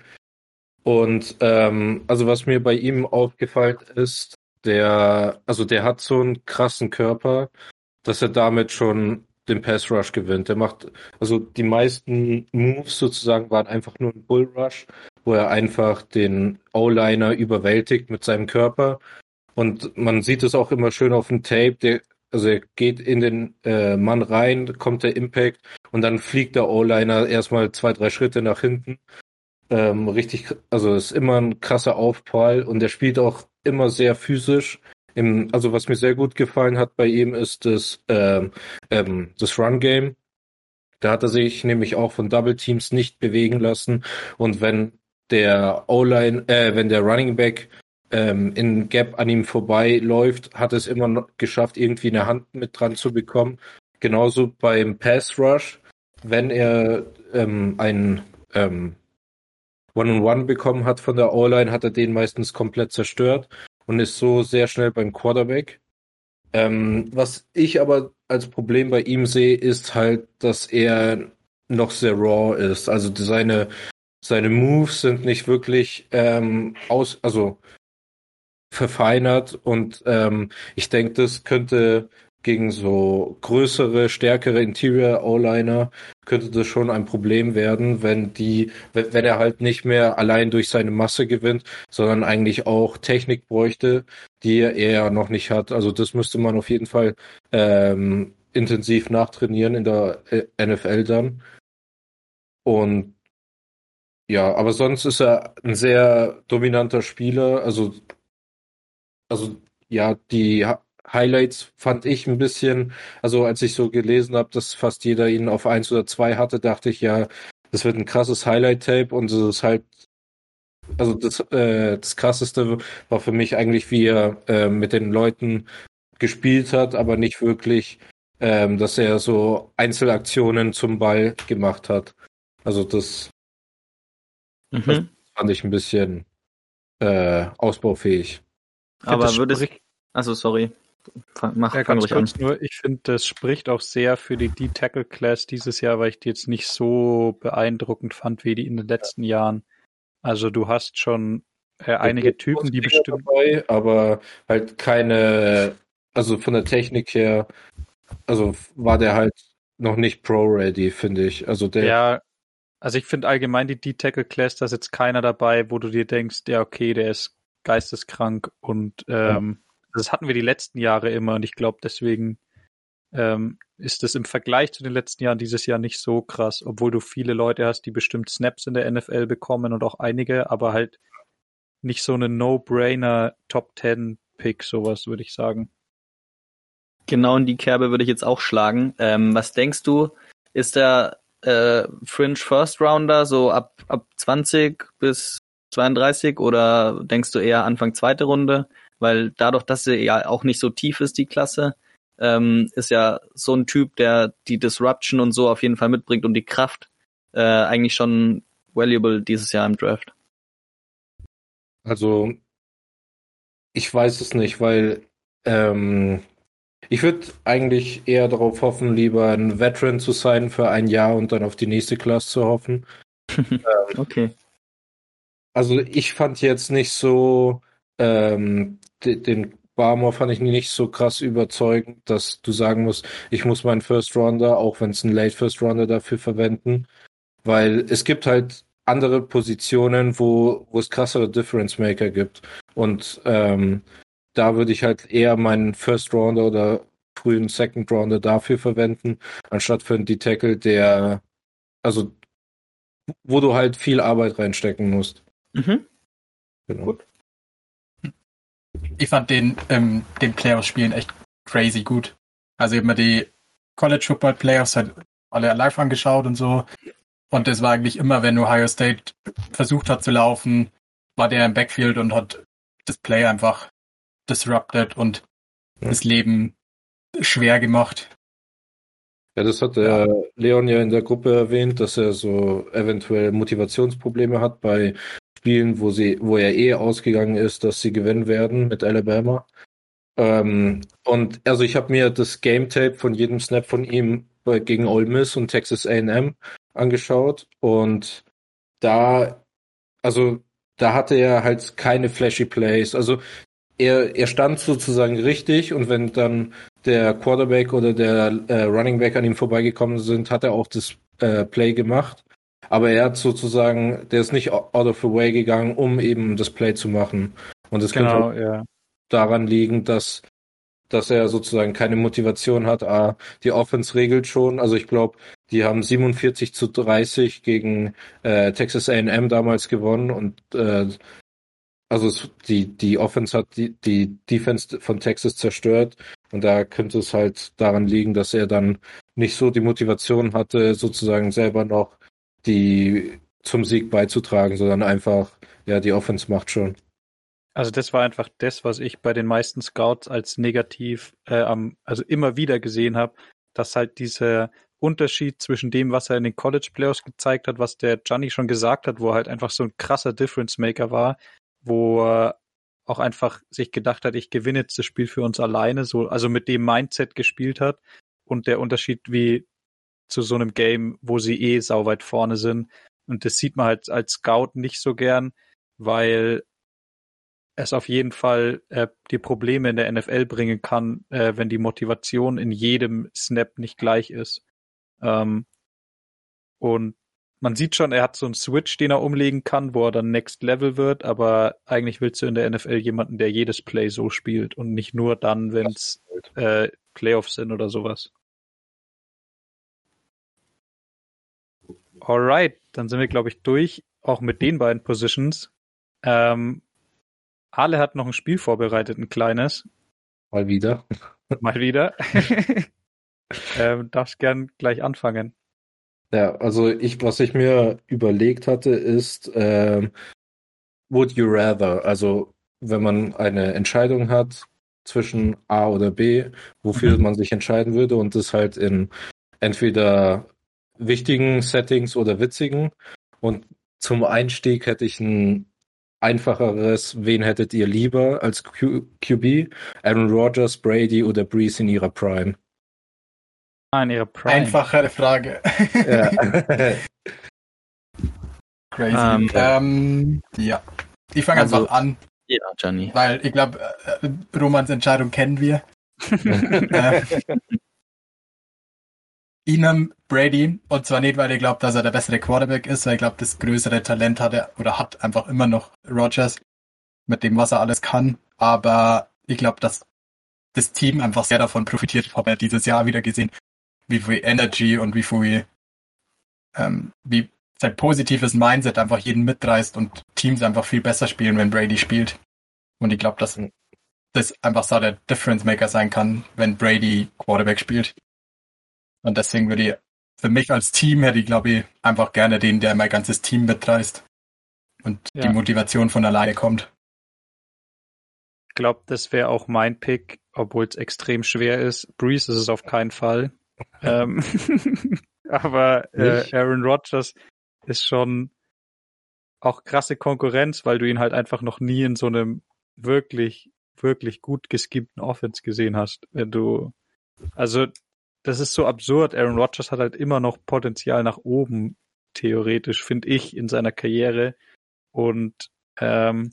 D: Und ähm, also was mir bei ihm aufgefallen ist, der, also der hat so einen krassen Körper, dass er damit schon den Pass Rush gewinnt. Der macht, also die meisten Moves sozusagen waren einfach nur ein Bull Rush wo er einfach den O-Liner überwältigt mit seinem Körper. Und man sieht es auch immer schön auf dem Tape. Der, also er geht in den äh, Mann rein, kommt der Impact und dann fliegt der O-Liner erstmal zwei, drei Schritte nach hinten. Ähm, richtig, also ist immer ein krasser Aufprall und er spielt auch immer sehr physisch. Im, also was mir sehr gut gefallen hat bei ihm ist das, ähm, ähm, das Run Game. Da hat er sich nämlich auch von Double Teams nicht bewegen lassen. Und wenn der O-Line, äh, wenn der Running Back ähm, in Gap an ihm vorbei läuft, hat es immer noch geschafft, irgendwie eine Hand mit dran zu bekommen. Genauso beim Pass Rush, wenn er ähm, ein ähm, One-on-One bekommen hat von der O-Line, hat er den meistens komplett zerstört und ist so sehr schnell beim Quarterback. Ähm, was ich aber als Problem bei ihm sehe, ist halt, dass er noch sehr raw ist. Also seine seine Moves sind nicht wirklich ähm, aus, also verfeinert und ähm, ich denke, das könnte gegen so größere, stärkere Interior O-Liner könnte das schon ein Problem werden, wenn die, wenn er halt nicht mehr allein durch seine Masse gewinnt, sondern eigentlich auch Technik bräuchte, die er noch nicht hat. Also das müsste man auf jeden Fall ähm, intensiv nachtrainieren in der äh, NFL dann. Und ja, aber sonst ist er ein sehr dominanter Spieler. Also, also ja, die Highlights fand ich ein bisschen, also als ich so gelesen habe, dass fast jeder ihn auf eins oder zwei hatte, dachte ich ja, das wird ein krasses Highlight-Tape und es ist halt, also das, äh, das krasseste war für mich eigentlich, wie er äh, mit den Leuten gespielt hat, aber nicht wirklich, ähm, dass er so Einzelaktionen zum Ball gemacht hat. Also das Mhm. Das fand ich ein bisschen äh, ausbaufähig.
B: Aber würde ich. Also sorry.
A: Mach, ja, ganz kurz an. nur, ich finde, das spricht auch sehr für die D-Tackle-Class dieses Jahr, weil ich die jetzt nicht so beeindruckend fand wie die in den letzten Jahren. Also du hast schon äh, einige Typen, die bestimmt.
D: Dabei, aber halt keine, also von der Technik her, also war der halt noch nicht Pro-ready, finde ich. Also der.
A: Ja, also ich finde allgemein die D-Tackle-Class, da ist jetzt keiner dabei, wo du dir denkst, ja, okay, der ist geisteskrank und ähm, ja. Das hatten wir die letzten Jahre immer und ich glaube, deswegen ähm, ist das im Vergleich zu den letzten Jahren dieses Jahr nicht so krass, obwohl du viele Leute hast, die bestimmt Snaps in der NFL bekommen und auch einige, aber halt nicht so eine No-Brainer Top 10 Pick, sowas würde ich sagen.
B: Genau in die Kerbe würde ich jetzt auch schlagen. Ähm, was denkst du, ist der äh, Fringe First Rounder, so ab, ab 20 bis 32 oder denkst du eher Anfang zweite Runde? Weil dadurch, dass sie ja auch nicht so tief ist, die Klasse, ähm, ist ja so ein Typ, der die Disruption und so auf jeden Fall mitbringt und die Kraft. Äh, eigentlich schon valuable dieses Jahr im Draft.
D: Also, ich weiß es nicht, weil ähm, ich würde eigentlich eher darauf hoffen, lieber ein Veteran zu sein für ein Jahr und dann auf die nächste Klasse zu hoffen. [LAUGHS]
B: ähm, okay.
D: Also ich fand jetzt nicht so ähm, den Barmore fand ich nicht so krass überzeugend, dass du sagen musst, ich muss meinen First Rounder, auch wenn es ein Late First Rounder dafür verwenden, weil es gibt halt andere Positionen, wo, wo es krassere Difference Maker gibt. Und ähm, da würde ich halt eher meinen First Rounder oder frühen Second Rounder dafür verwenden, anstatt für einen D-Tackle, der, also, wo du halt viel Arbeit reinstecken musst.
B: Mhm.
C: Genau. Gut. Ich fand den, ähm, den Playoffs-Spielen echt crazy gut. Also ich habe mir die College Football Playoffs halt alle live angeschaut und so. Und es war eigentlich immer, wenn Ohio State versucht hat zu laufen, war der im Backfield und hat das Play einfach disrupted und ja. das Leben schwer gemacht.
D: Ja, das hat der ja. Leon ja in der Gruppe erwähnt, dass er so eventuell Motivationsprobleme hat bei Spielen, wo sie, wo er eh ausgegangen ist, dass sie gewinnen werden mit Alabama. Ähm, und also ich habe mir das Game Tape von jedem Snap von ihm gegen Ole Miss und Texas A&M angeschaut und da, also da hatte er halt keine flashy Plays. Also er, er stand sozusagen richtig und wenn dann der Quarterback oder der äh, Running Back an ihm vorbeigekommen sind, hat er auch das äh, Play gemacht. Aber er hat sozusagen, der ist nicht out of the way gegangen, um eben das Play zu machen. Und es genau, könnte ja. daran liegen, dass dass er sozusagen keine Motivation hat. Ah, die Offense regelt schon. Also ich glaube, die haben 47 zu 30 gegen äh, Texas A&M damals gewonnen und äh, also es, die die Offense hat die die Defense von Texas zerstört und da könnte es halt daran liegen, dass er dann nicht so die Motivation hatte, sozusagen selber noch die zum Sieg beizutragen, sondern einfach ja die Offense macht schon.
A: Also das war einfach das, was ich bei den meisten Scouts als negativ, äh, also immer wieder gesehen habe, dass halt dieser Unterschied zwischen dem, was er in den College Playoffs gezeigt hat, was der Gianni schon gesagt hat, wo er halt einfach so ein krasser Difference Maker war, wo er auch einfach sich gedacht hat, ich gewinne jetzt das Spiel für uns alleine, so, also mit dem Mindset gespielt hat und der Unterschied wie zu so einem Game, wo sie eh sauweit vorne sind. Und das sieht man halt als Scout nicht so gern, weil es auf jeden Fall äh, die Probleme in der NFL bringen kann, äh, wenn die Motivation in jedem Snap nicht gleich ist. Ähm, und man sieht schon, er hat so einen Switch, den er umlegen kann, wo er dann Next Level wird, aber eigentlich willst du in der NFL jemanden, der jedes Play so spielt und nicht nur dann, wenn es äh, Playoffs sind oder sowas. Alright, dann sind wir, glaube ich, durch, auch mit den beiden Positions. Ähm, Ale hat noch ein Spiel vorbereitet, ein kleines.
D: Mal wieder. [LAUGHS]
A: Mal wieder. [LAUGHS] ähm, darfst gern gleich anfangen.
D: Ja, also ich, was ich mir überlegt hatte, ist, ähm, would you rather? Also wenn man eine Entscheidung hat zwischen A oder B, wofür mhm. man sich entscheiden würde und das halt in entweder wichtigen Settings oder witzigen. Und zum Einstieg hätte ich ein einfacheres, wen hättet ihr lieber als Q QB? Aaron Rodgers, Brady oder Breeze in ihrer Prime?
A: Ah, in ihrer Prime.
C: Einfachere Frage. Ja. [LAUGHS] Crazy. Um, ähm, ähm, ja. Ich fange also, einfach an.
B: Ja, Johnny.
C: Weil ich glaube, äh, Romans Entscheidung kennen wir. [LAUGHS] äh, Ihnen Brady. Und zwar nicht, weil ich glaube, dass er der bessere Quarterback ist, weil ich glaube, das größere Talent hat er oder hat einfach immer noch Rogers mit dem, was er alles kann. Aber ich glaube, dass das Team einfach sehr davon profitiert, habe er dieses Jahr wieder gesehen, wie viel Energy und wie viel, ähm, wie sein positives Mindset einfach jeden mitreißt und Teams einfach viel besser spielen, wenn Brady spielt. Und ich glaube, dass das einfach so der Difference Maker sein kann, wenn Brady Quarterback spielt. Und deswegen würde ich, für mich als Team hätte ich, glaube ich, einfach gerne den, der mein ganzes Team mitreißt und ja. die Motivation von alleine kommt.
A: Ich glaube, das wäre auch mein Pick. obwohl es extrem schwer ist. Breeze ist es auf keinen Fall. [LAUGHS] ähm, [LAUGHS] aber äh, Aaron Rodgers ist schon auch krasse Konkurrenz, weil du ihn halt einfach noch nie in so einem wirklich, wirklich gut geskippten Offense gesehen hast. Wenn du, also, das ist so absurd. Aaron Rodgers hat halt immer noch Potenzial nach oben, theoretisch, finde ich, in seiner Karriere. Und ähm,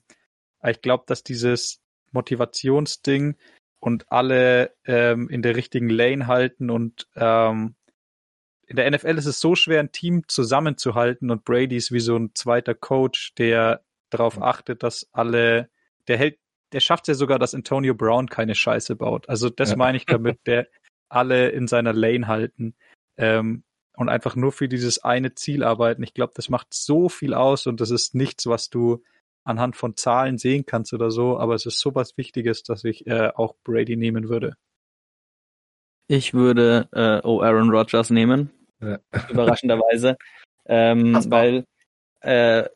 A: ich glaube, dass dieses Motivationsding und alle ähm, in der richtigen Lane halten und ähm, in der NFL ist es so schwer, ein Team zusammenzuhalten und Brady ist wie so ein zweiter Coach, der darauf achtet, dass alle, der hält, der schafft es ja sogar, dass Antonio Brown keine Scheiße baut. Also das ja. meine ich damit, der [LAUGHS] alle in seiner Lane halten ähm, und einfach nur für dieses eine Ziel arbeiten. Ich glaube, das macht so viel aus und das ist nichts, was du anhand von Zahlen sehen kannst oder so, aber es ist so was Wichtiges, dass ich äh, auch Brady nehmen würde.
B: Ich würde äh, oh Aaron Rodgers nehmen, ja. [LAUGHS] überraschenderweise, ähm, weil äh,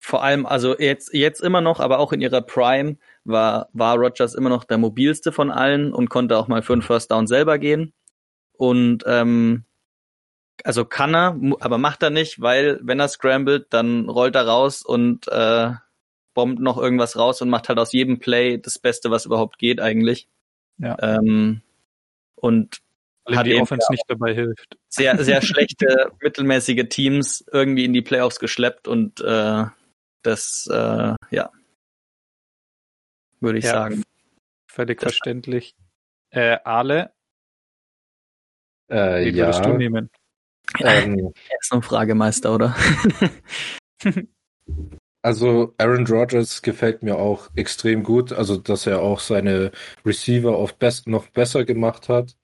B: vor allem, also jetzt jetzt immer noch, aber auch in ihrer Prime war war Rodgers immer noch der mobilste von allen und konnte auch mal für einen First Down selber gehen und ähm, also kann er, aber macht er nicht, weil wenn er scrambled, dann rollt er raus und äh, bombt noch irgendwas raus und macht halt aus jedem Play das Beste, was überhaupt geht eigentlich.
A: Ja.
B: Ähm, und
A: Weil hat die Offense nicht dabei hilft.
B: Sehr, sehr [LAUGHS] schlechte, mittelmäßige Teams irgendwie in die Playoffs geschleppt und äh, das, äh, ja, würde ich ja, sagen.
A: Völlig das verständlich. Äh, Ale,
D: äh, ja. würdest
B: du nehmen? Ähm, er ist noch Fragemeister, oder? [LAUGHS]
D: also Aaron Rodgers gefällt mir auch extrem gut, also dass er auch seine Receiver auf best noch besser gemacht hat.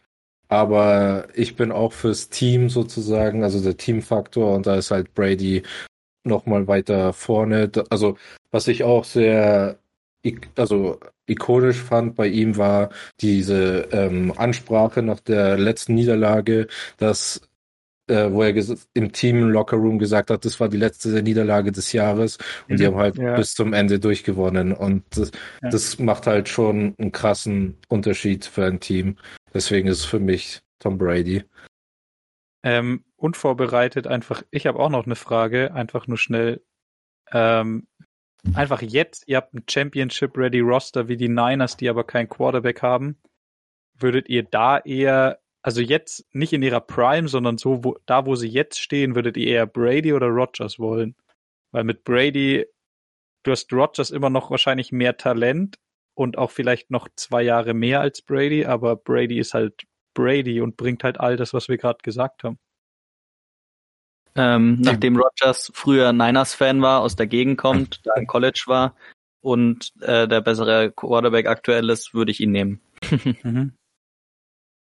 D: Aber ich bin auch fürs Team sozusagen, also der Teamfaktor und da ist halt Brady nochmal weiter vorne. Also was ich auch sehr also ikonisch fand bei ihm war diese ähm, Ansprache nach der letzten Niederlage, dass äh, wo er im Team Locker Room gesagt hat, das war die letzte Niederlage des Jahres und mhm, die haben halt ja. bis zum Ende durchgewonnen und das, ja. das, macht halt schon einen krassen Unterschied für ein Team. Deswegen ist es für mich Tom Brady.
A: Ähm, unvorbereitet einfach, ich habe auch noch eine Frage, einfach nur schnell. Ähm, einfach jetzt, ihr habt ein Championship-Ready Roster wie die Niners, die aber keinen Quarterback haben. Würdet ihr da eher also jetzt nicht in ihrer Prime, sondern so, wo, da wo sie jetzt stehen, würdet ihr eher Brady oder Rogers wollen? Weil mit Brady, du hast Rogers immer noch wahrscheinlich mehr Talent und auch vielleicht noch zwei Jahre mehr als Brady, aber Brady ist halt Brady und bringt halt all das, was wir gerade gesagt haben.
B: Ähm, nachdem Rogers früher Niners-Fan war, aus der Gegend kommt, [LAUGHS] da im College war und äh, der bessere Quarterback aktuell ist, würde ich ihn nehmen. [LAUGHS] mhm.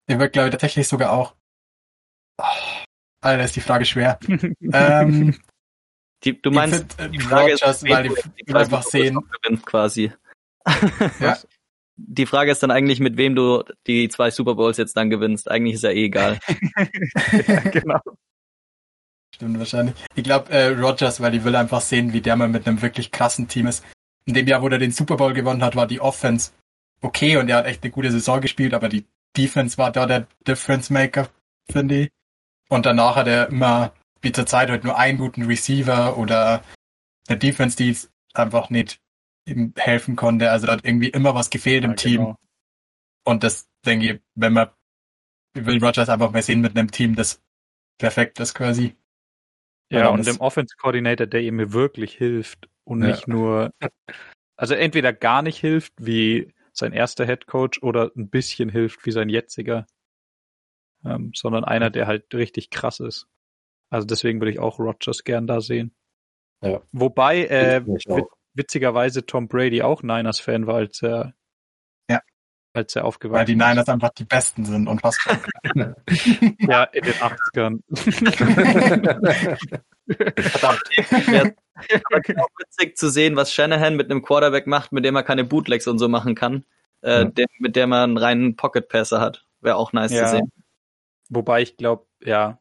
C: Der wird, glaube ich, tatsächlich sogar auch. Oh, Alter, ist die Frage schwer. [LAUGHS] ähm,
B: die, du meinst,
C: find, äh, die Frage Rogers, ist, weil die, die einfach sehen.
B: Gewinnst quasi. ja. Die Frage ist dann eigentlich, mit wem du die zwei Super Bowls jetzt dann gewinnst. Eigentlich ist ja eh egal.
C: ja, genau. Stimmt wahrscheinlich. Ich glaube, äh, Rogers, weil die will einfach sehen, wie der mal mit einem wirklich krassen Team ist. In dem Jahr, wo er den Super Bowl gewonnen hat, war die Offense okay und er hat echt eine gute Saison gespielt, aber die Defense war da der Difference Maker, finde ich. Und danach hat er immer, wie zur Zeit, halt nur einen guten Receiver oder eine Defense, die einfach nicht ihm helfen konnte. Also da hat irgendwie immer was gefehlt ja, im Team. Genau. Und das, denke ich, wenn man will Rogers einfach mal sehen mit einem Team, das perfekt ist quasi.
A: Ja, und dem Offense Coordinator, der ihm wirklich hilft und ja. nicht nur, [LAUGHS] also entweder gar nicht hilft, wie sein erster Head Coach oder ein bisschen hilft wie sein jetziger, ähm, sondern einer, der halt richtig krass ist. Also deswegen würde ich auch Rogers gern da sehen. Ja. Wobei äh, witzigerweise Tom Brady auch Niners-Fan war, als er. Als er aufgewacht
C: Weil die Niners einfach die Besten sind und was. [LAUGHS]
A: ja, in den 80ern.
B: Verdammt. Auch witzig zu sehen, was Shanahan mit einem Quarterback macht, mit dem er keine Bootlegs und so machen kann. Äh, ja. der, mit der man einen reinen Pocket Passer hat. Wäre auch nice ja. zu sehen.
A: Wobei ich glaube, ja.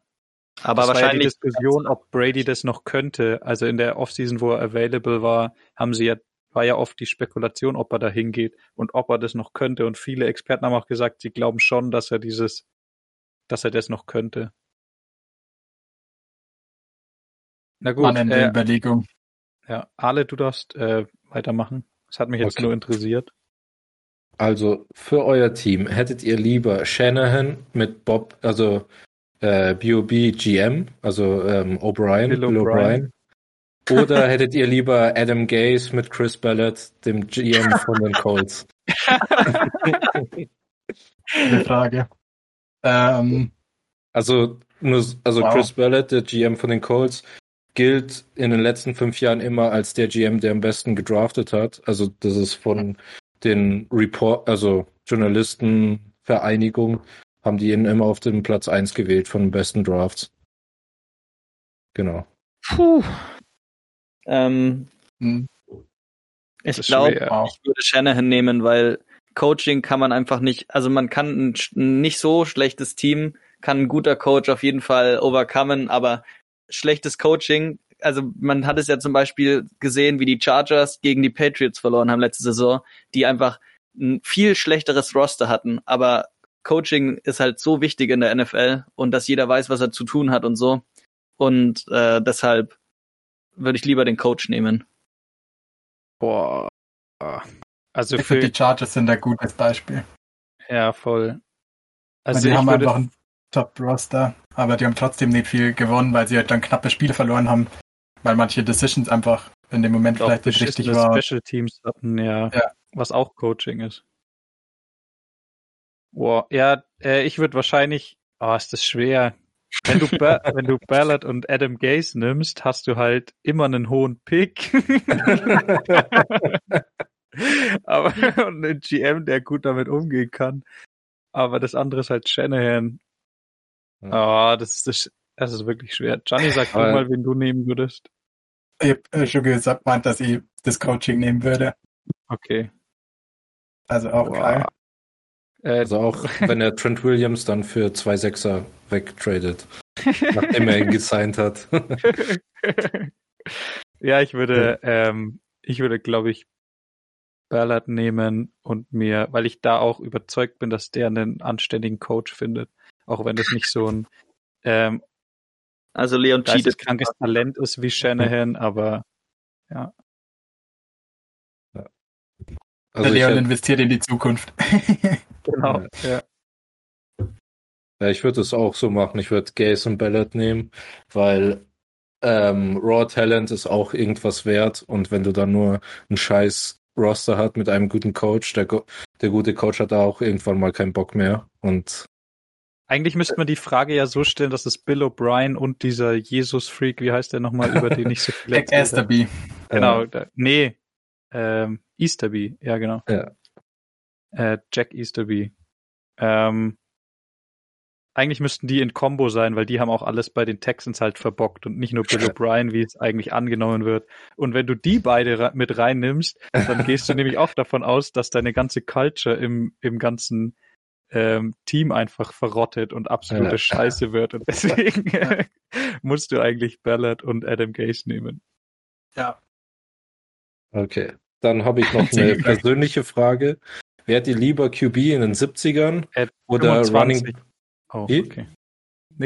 B: Aber das wahrscheinlich. War ja
A: die Diskussion, ob Brady das noch könnte. Also in der Offseason, wo er available war, haben sie ja war ja oft die Spekulation, ob er da hingeht und ob er das noch könnte. Und viele Experten haben auch gesagt, sie glauben schon, dass er dieses, dass er das noch könnte.
C: Na gut. äh, Überlegung.
A: Ja, Ale, du darfst äh, weitermachen. Das hat mich jetzt okay. nur interessiert.
D: Also für euer Team hättet ihr lieber Shanahan mit Bob, also äh, BOB GM, also ähm, O'Brien, Bill O'Brien, oder hättet ihr lieber Adam Gaze mit Chris Ballard, dem GM von den Colts?
C: Eine Frage. Ähm,
D: also nur, also wow. Chris Ballard, der GM von den Colts, gilt in den letzten fünf Jahren immer als der GM, der am besten gedraftet hat. Also das ist von den Report, also Journalistenvereinigung, haben die ihn immer auf dem Platz eins gewählt von den besten Drafts. Genau.
B: Puh. Ähm, hm. Ich glaube, ich würde Shanahan nehmen, weil Coaching kann man einfach nicht, also man kann ein, ein nicht so schlechtes Team, kann ein guter Coach auf jeden Fall overcomen, aber schlechtes Coaching, also man hat es ja zum Beispiel gesehen, wie die Chargers gegen die Patriots verloren haben letzte Saison, die einfach ein viel schlechteres Roster hatten, aber Coaching ist halt so wichtig in der NFL und dass jeder weiß, was er zu tun hat und so. Und äh, deshalb würde ich lieber den Coach nehmen.
A: Boah.
C: Also für die Chargers sind ein gutes Beispiel.
A: Ja, voll.
C: Also die haben einfach einen Top-Roster, aber die haben trotzdem nicht viel gewonnen, weil sie halt dann knappe Spiele verloren haben, weil manche Decisions einfach in dem Moment vielleicht nicht richtig waren.
A: Special Teams hatten, ja, ja, was auch Coaching ist. Boah, ja, äh, ich würde wahrscheinlich, oh, ist das schwer. Wenn du, ba wenn du Ballard und Adam Gaze nimmst, hast du halt immer einen hohen Pick. [LAUGHS] Aber und einen GM, der gut damit umgehen kann. Aber das andere ist halt Shanahan. Ja. Oh, das ist, das, das ist wirklich schwer. Johnny, sag du mal, wen du nehmen würdest.
C: Ich habe äh, schon gesagt, meint, dass ich das Coaching nehmen würde.
A: Okay.
C: Also auch wow. geil.
D: Äh, also auch wenn er Trent Williams dann für zwei Sechser wegtradet, [LAUGHS] nachdem er ihn gesigned hat. [LAUGHS]
A: ja, ich würde, ähm, ich würde, glaube ich, Ballard nehmen und mir, weil ich da auch überzeugt bin, dass der einen anständigen Coach findet. Auch wenn das nicht so ein ähm,
B: also Leon Cheat
A: krankes Talent ist wie Shanahan, aber ja.
C: Also Der Leon hab... investiert in die Zukunft.
A: genau, ja.
D: Ja, ich würde es auch so machen. Ich würde Gaze und Ballard nehmen, weil ähm, Raw Talent ist auch irgendwas wert und wenn du dann nur einen scheiß Roster hat mit einem guten Coach, der, der gute Coach hat da auch irgendwann mal keinen Bock mehr und
A: eigentlich müsste man die Frage ja so stellen, dass es Bill O'Brien und dieser Jesus-Freak, wie heißt der nochmal, über den ich so [LAUGHS]
C: viel Jack Easterby.
A: Genau, da, nee, ähm, Easterby, ja genau.
D: Ja.
A: Äh, Jack Easterby. Ähm, eigentlich müssten die in Combo sein, weil die haben auch alles bei den Texans halt verbockt und nicht nur Bill O'Brien, wie es eigentlich angenommen wird. Und wenn du die beide mit reinnimmst, dann gehst du [LAUGHS] nämlich auch davon aus, dass deine ganze Culture im, im ganzen ähm, Team einfach verrottet und absolute ja. Scheiße wird. Und [LAUGHS] deswegen [LAUGHS] musst du eigentlich Ballard und Adam Gase nehmen.
C: Ja.
D: Okay. Dann habe ich noch eine persönliche Frage. Wärt ihr lieber QB in den 70ern At oder 25. Running oh, okay.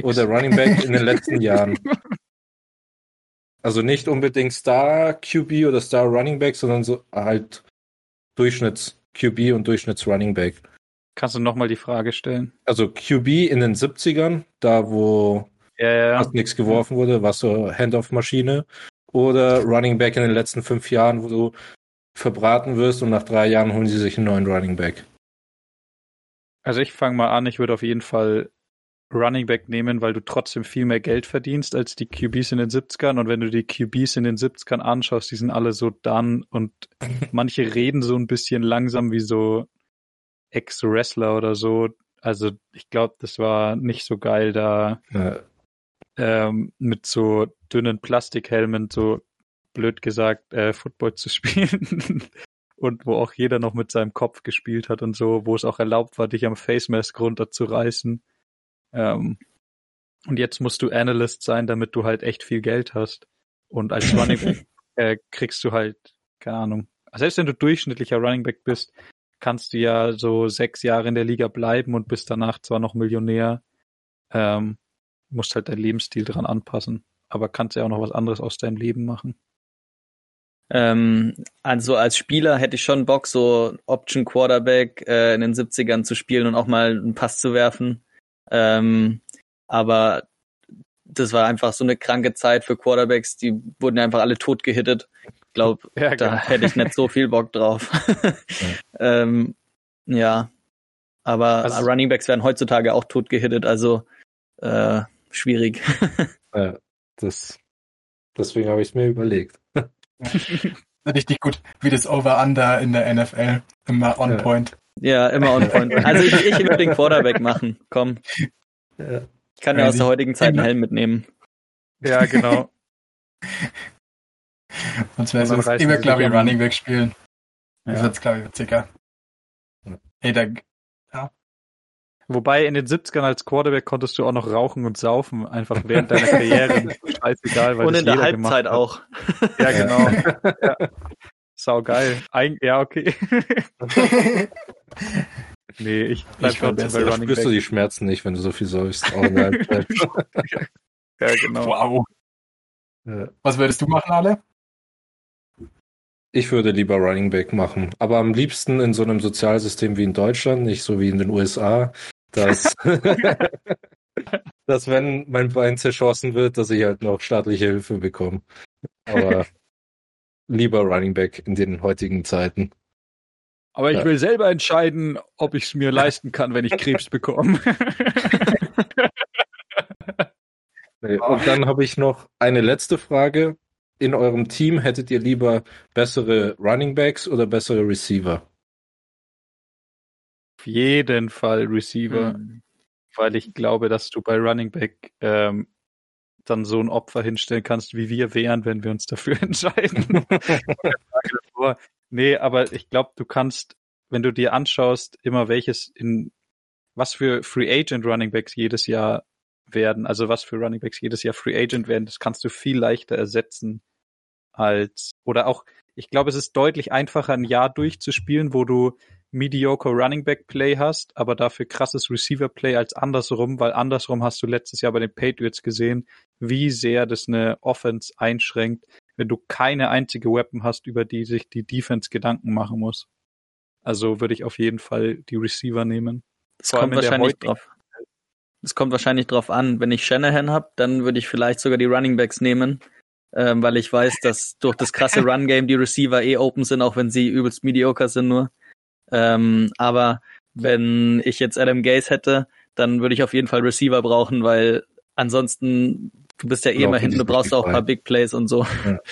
D: oder Running Back in den letzten [LAUGHS] Jahren? Also nicht unbedingt Star QB oder Star Running Back, sondern so halt Durchschnitts QB und Durchschnitts Running Back.
A: Kannst du nochmal die Frage stellen?
D: Also QB in den 70ern, da wo
A: ja, ja.
D: fast nichts geworfen wurde, war so Handoff-Maschine. Oder Running Back in den letzten fünf Jahren, wo du verbraten wirst und nach drei Jahren holen sie sich einen neuen Running Back.
A: Also ich fange mal an, ich würde auf jeden Fall Running Back nehmen, weil du trotzdem viel mehr Geld verdienst als die QBs in den 70ern. Und wenn du die QBs in den 70ern anschaust, die sind alle so dann und [LAUGHS] manche reden so ein bisschen langsam wie so Ex-Wrestler oder so. Also ich glaube, das war nicht so geil, da ja. ähm, mit so dünnen Plastikhelmen, so blöd gesagt, äh, Football zu [LAUGHS] spielen. und wo auch jeder noch mit seinem Kopf gespielt hat und so, wo es auch erlaubt war, dich am Face Mask runterzureißen. Ähm, und jetzt musst du Analyst sein, damit du halt echt viel Geld hast. Und als [LAUGHS] Running Back äh, kriegst du halt, keine Ahnung, selbst wenn du durchschnittlicher Running Back bist, kannst du ja so sechs Jahre in der Liga bleiben und bist danach zwar noch Millionär, ähm, musst halt deinen Lebensstil dran anpassen, aber kannst ja auch noch was anderes aus deinem Leben machen.
B: Ähm, also als Spieler hätte ich schon Bock, so Option Quarterback äh, in den 70ern zu spielen und auch mal einen Pass zu werfen. Ähm, aber das war einfach so eine kranke Zeit für Quarterbacks, die wurden einfach alle tot gehittet. Ich glaube, [LAUGHS] ja, da genau. hätte ich nicht so viel Bock drauf. ja. [LAUGHS] [LAUGHS] ähm, ja. Aber also, Runningbacks werden heutzutage auch tot gehittet, also äh, schwierig.
D: ja, das, deswegen habe ich es mir überlegt.
C: Richtig gut, wie das Over-Under in der NFL. Immer on point.
B: Ja, immer on point. [LAUGHS] Also ich, ich würde den Quarterback machen. Komm. Ja. Ich kann ja aus der heutigen Zeit einen Helm mitnehmen.
A: Ja, genau. [LAUGHS]
C: Sonst wäre es immer, glaube ich, Running Back spielen. Ja. Das wird, glaube ich, witziger. Hey, da, ja.
A: Wobei in den 70ern als Quarterback konntest du auch noch rauchen und saufen, einfach während deiner Karriere. [LAUGHS] Scheißegal, weil
B: Und in der Halbzeit auch.
A: Ja, genau. ja. Sau geil. Ein, ja, okay. [LAUGHS] Nee, ich
D: bleib ich trotzdem bei Running spürst Back. du die Schmerzen nicht, wenn du so viel säufst. [LAUGHS] [LAUGHS] ja,
C: genau. Wow. Was würdest du machen, Ale?
D: Ich würde lieber Running Back machen, aber am liebsten in so einem Sozialsystem wie in Deutschland, nicht so wie in den USA, dass, dass wenn mein Bein zerschossen wird, dass ich halt noch staatliche Hilfe bekomme. Aber lieber Running Back in den heutigen Zeiten.
A: Aber ich ja. will selber entscheiden, ob ich es mir [LAUGHS] leisten kann, wenn ich Krebs bekomme. [LAUGHS]
D: Und dann habe ich noch eine letzte Frage. In eurem Team hättet ihr lieber bessere Running Backs oder bessere Receiver?
A: Auf jeden Fall Receiver, hm. weil ich glaube, dass du bei Running Back ähm, dann so ein Opfer hinstellen kannst, wie wir wären, wenn wir uns dafür [LAUGHS] entscheiden. Nee, aber ich glaube, du kannst, wenn du dir anschaust, immer welches in was für Free Agent Running Backs jedes Jahr werden, also was für Running Backs jedes Jahr Free Agent werden, das kannst du viel leichter ersetzen als oder auch, ich glaube, es ist deutlich einfacher, ein Jahr durchzuspielen, wo du mediocre Running Back Play hast, aber dafür krasses Receiver Play als andersrum, weil andersrum hast du letztes Jahr bei den Patriots gesehen, wie sehr das eine Offense einschränkt, wenn du keine einzige Weapon hast, über die sich die Defense Gedanken machen muss. Also würde ich auf jeden Fall die Receiver nehmen.
B: Das kommt wahrscheinlich drauf. Es kommt wahrscheinlich drauf an. Wenn ich Shanahan habe, dann würde ich vielleicht sogar die Running Backs nehmen, ähm, weil ich weiß, dass durch das krasse [LAUGHS] Run Game die Receiver eh open sind, auch wenn sie übelst mediocre sind nur. Ähm, aber wenn ich jetzt Adam Gaze hätte, dann würde ich auf jeden Fall Receiver brauchen, weil ansonsten Du bist ja eh immer hinten, du brauchst auch ein paar Big Plays und so. Ja. [LAUGHS]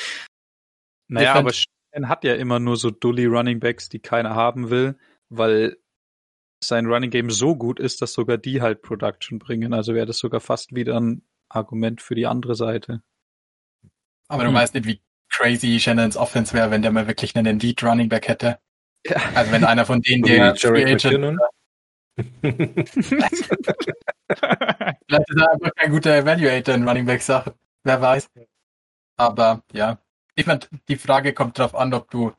A: Naja, aber Shannon hat ja immer nur so dully Running Backs, die keiner haben will, weil sein Running Game so gut ist, dass sogar die halt Production bringen. Also wäre das sogar fast wieder ein Argument für die andere Seite.
C: Aber du hm. weißt nicht, wie crazy Shannons Offense wäre, wenn der mal wirklich einen Lead Running Back hätte. Ja. Also wenn einer von denen, der Agent, [LAUGHS] Vielleicht ist er einfach kein guter Evaluator in Running Back Sachen. Wer weiß. Aber ja. Ich meine, die Frage kommt darauf an, ob du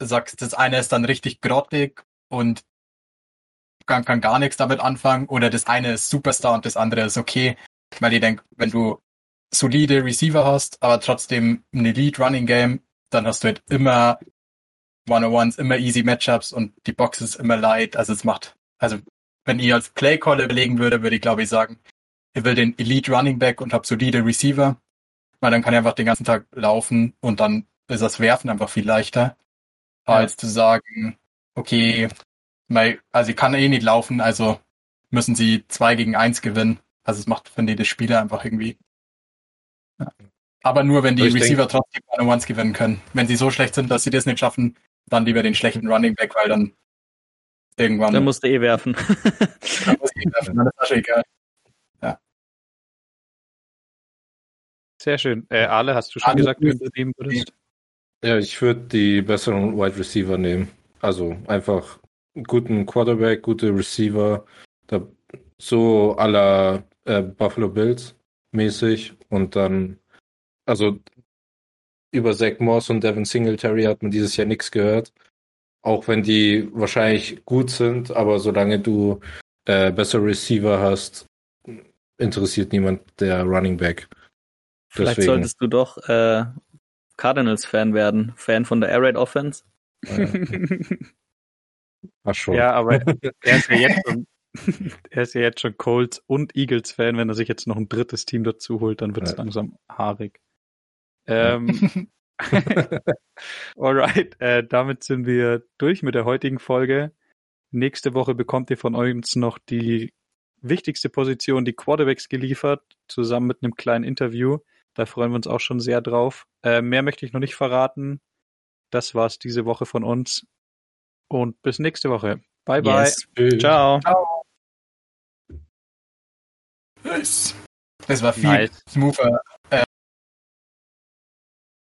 C: sagst, das eine ist dann richtig grottig und kann, kann gar nichts damit anfangen oder das eine ist Superstar und das andere ist okay. Weil ich denke, wenn du solide Receiver hast, aber trotzdem ein Elite Running Game, dann hast du halt immer One-on-Ones, immer easy Matchups und die Box ist immer light. Also es macht, also wenn ich als Playcaller überlegen würde, würde ich glaube ich sagen, ich will den Elite Running Back und habe solide Receiver, weil dann kann er einfach den ganzen Tag laufen und dann ist das Werfen einfach viel leichter, ja. als zu sagen, okay, also ich kann eh nicht laufen, also müssen sie zwei gegen eins gewinnen. Also es macht, finde ich, das Spieler einfach irgendwie. Ja. Aber nur, wenn die Receiver denke, trotzdem One-on-Ones gewinnen können. Wenn sie so schlecht sind, dass sie das nicht schaffen, dann lieber den schlechten Running Back, weil dann Irgendwann.
B: Dann musst du eh werfen. [LAUGHS] dann musst du eh werfen, dann ist das egal.
A: Ja. Sehr schön. Äh, Ale, hast du schon Ale gesagt, wen du nehmen würdest?
D: Ja, ich würde die besseren Wide Receiver nehmen. Also einfach einen guten Quarterback, gute Receiver, da, so aller äh, Buffalo Bills mäßig und dann, also über Zach Moss und Devin Singletary hat man dieses Jahr nichts gehört. Auch wenn die wahrscheinlich gut sind, aber solange du äh, bessere Receiver hast, interessiert niemand der Running Back.
B: Vielleicht Deswegen. solltest du doch äh, Cardinals-Fan werden, Fan von der Air Raid Offense. Ja.
A: Ach [LAUGHS] schon. Ja, aber er ist ja jetzt schon, [LAUGHS] er ist ja jetzt schon Colts und Eagles-Fan. Wenn er sich jetzt noch ein drittes Team dazu holt, dann wird es ja. langsam haarig. Ähm, [LAUGHS] [LAUGHS] Alright, äh, damit sind wir durch mit der heutigen Folge. Nächste Woche bekommt ihr von uns noch die wichtigste Position, die Quarterbacks geliefert, zusammen mit einem kleinen Interview. Da freuen wir uns auch schon sehr drauf. Äh, mehr möchte ich noch nicht verraten. Das war's diese Woche von uns. Und bis nächste Woche. Bye, bye. Yes. Ciao. Ciao.
C: Das war viel nice. smoother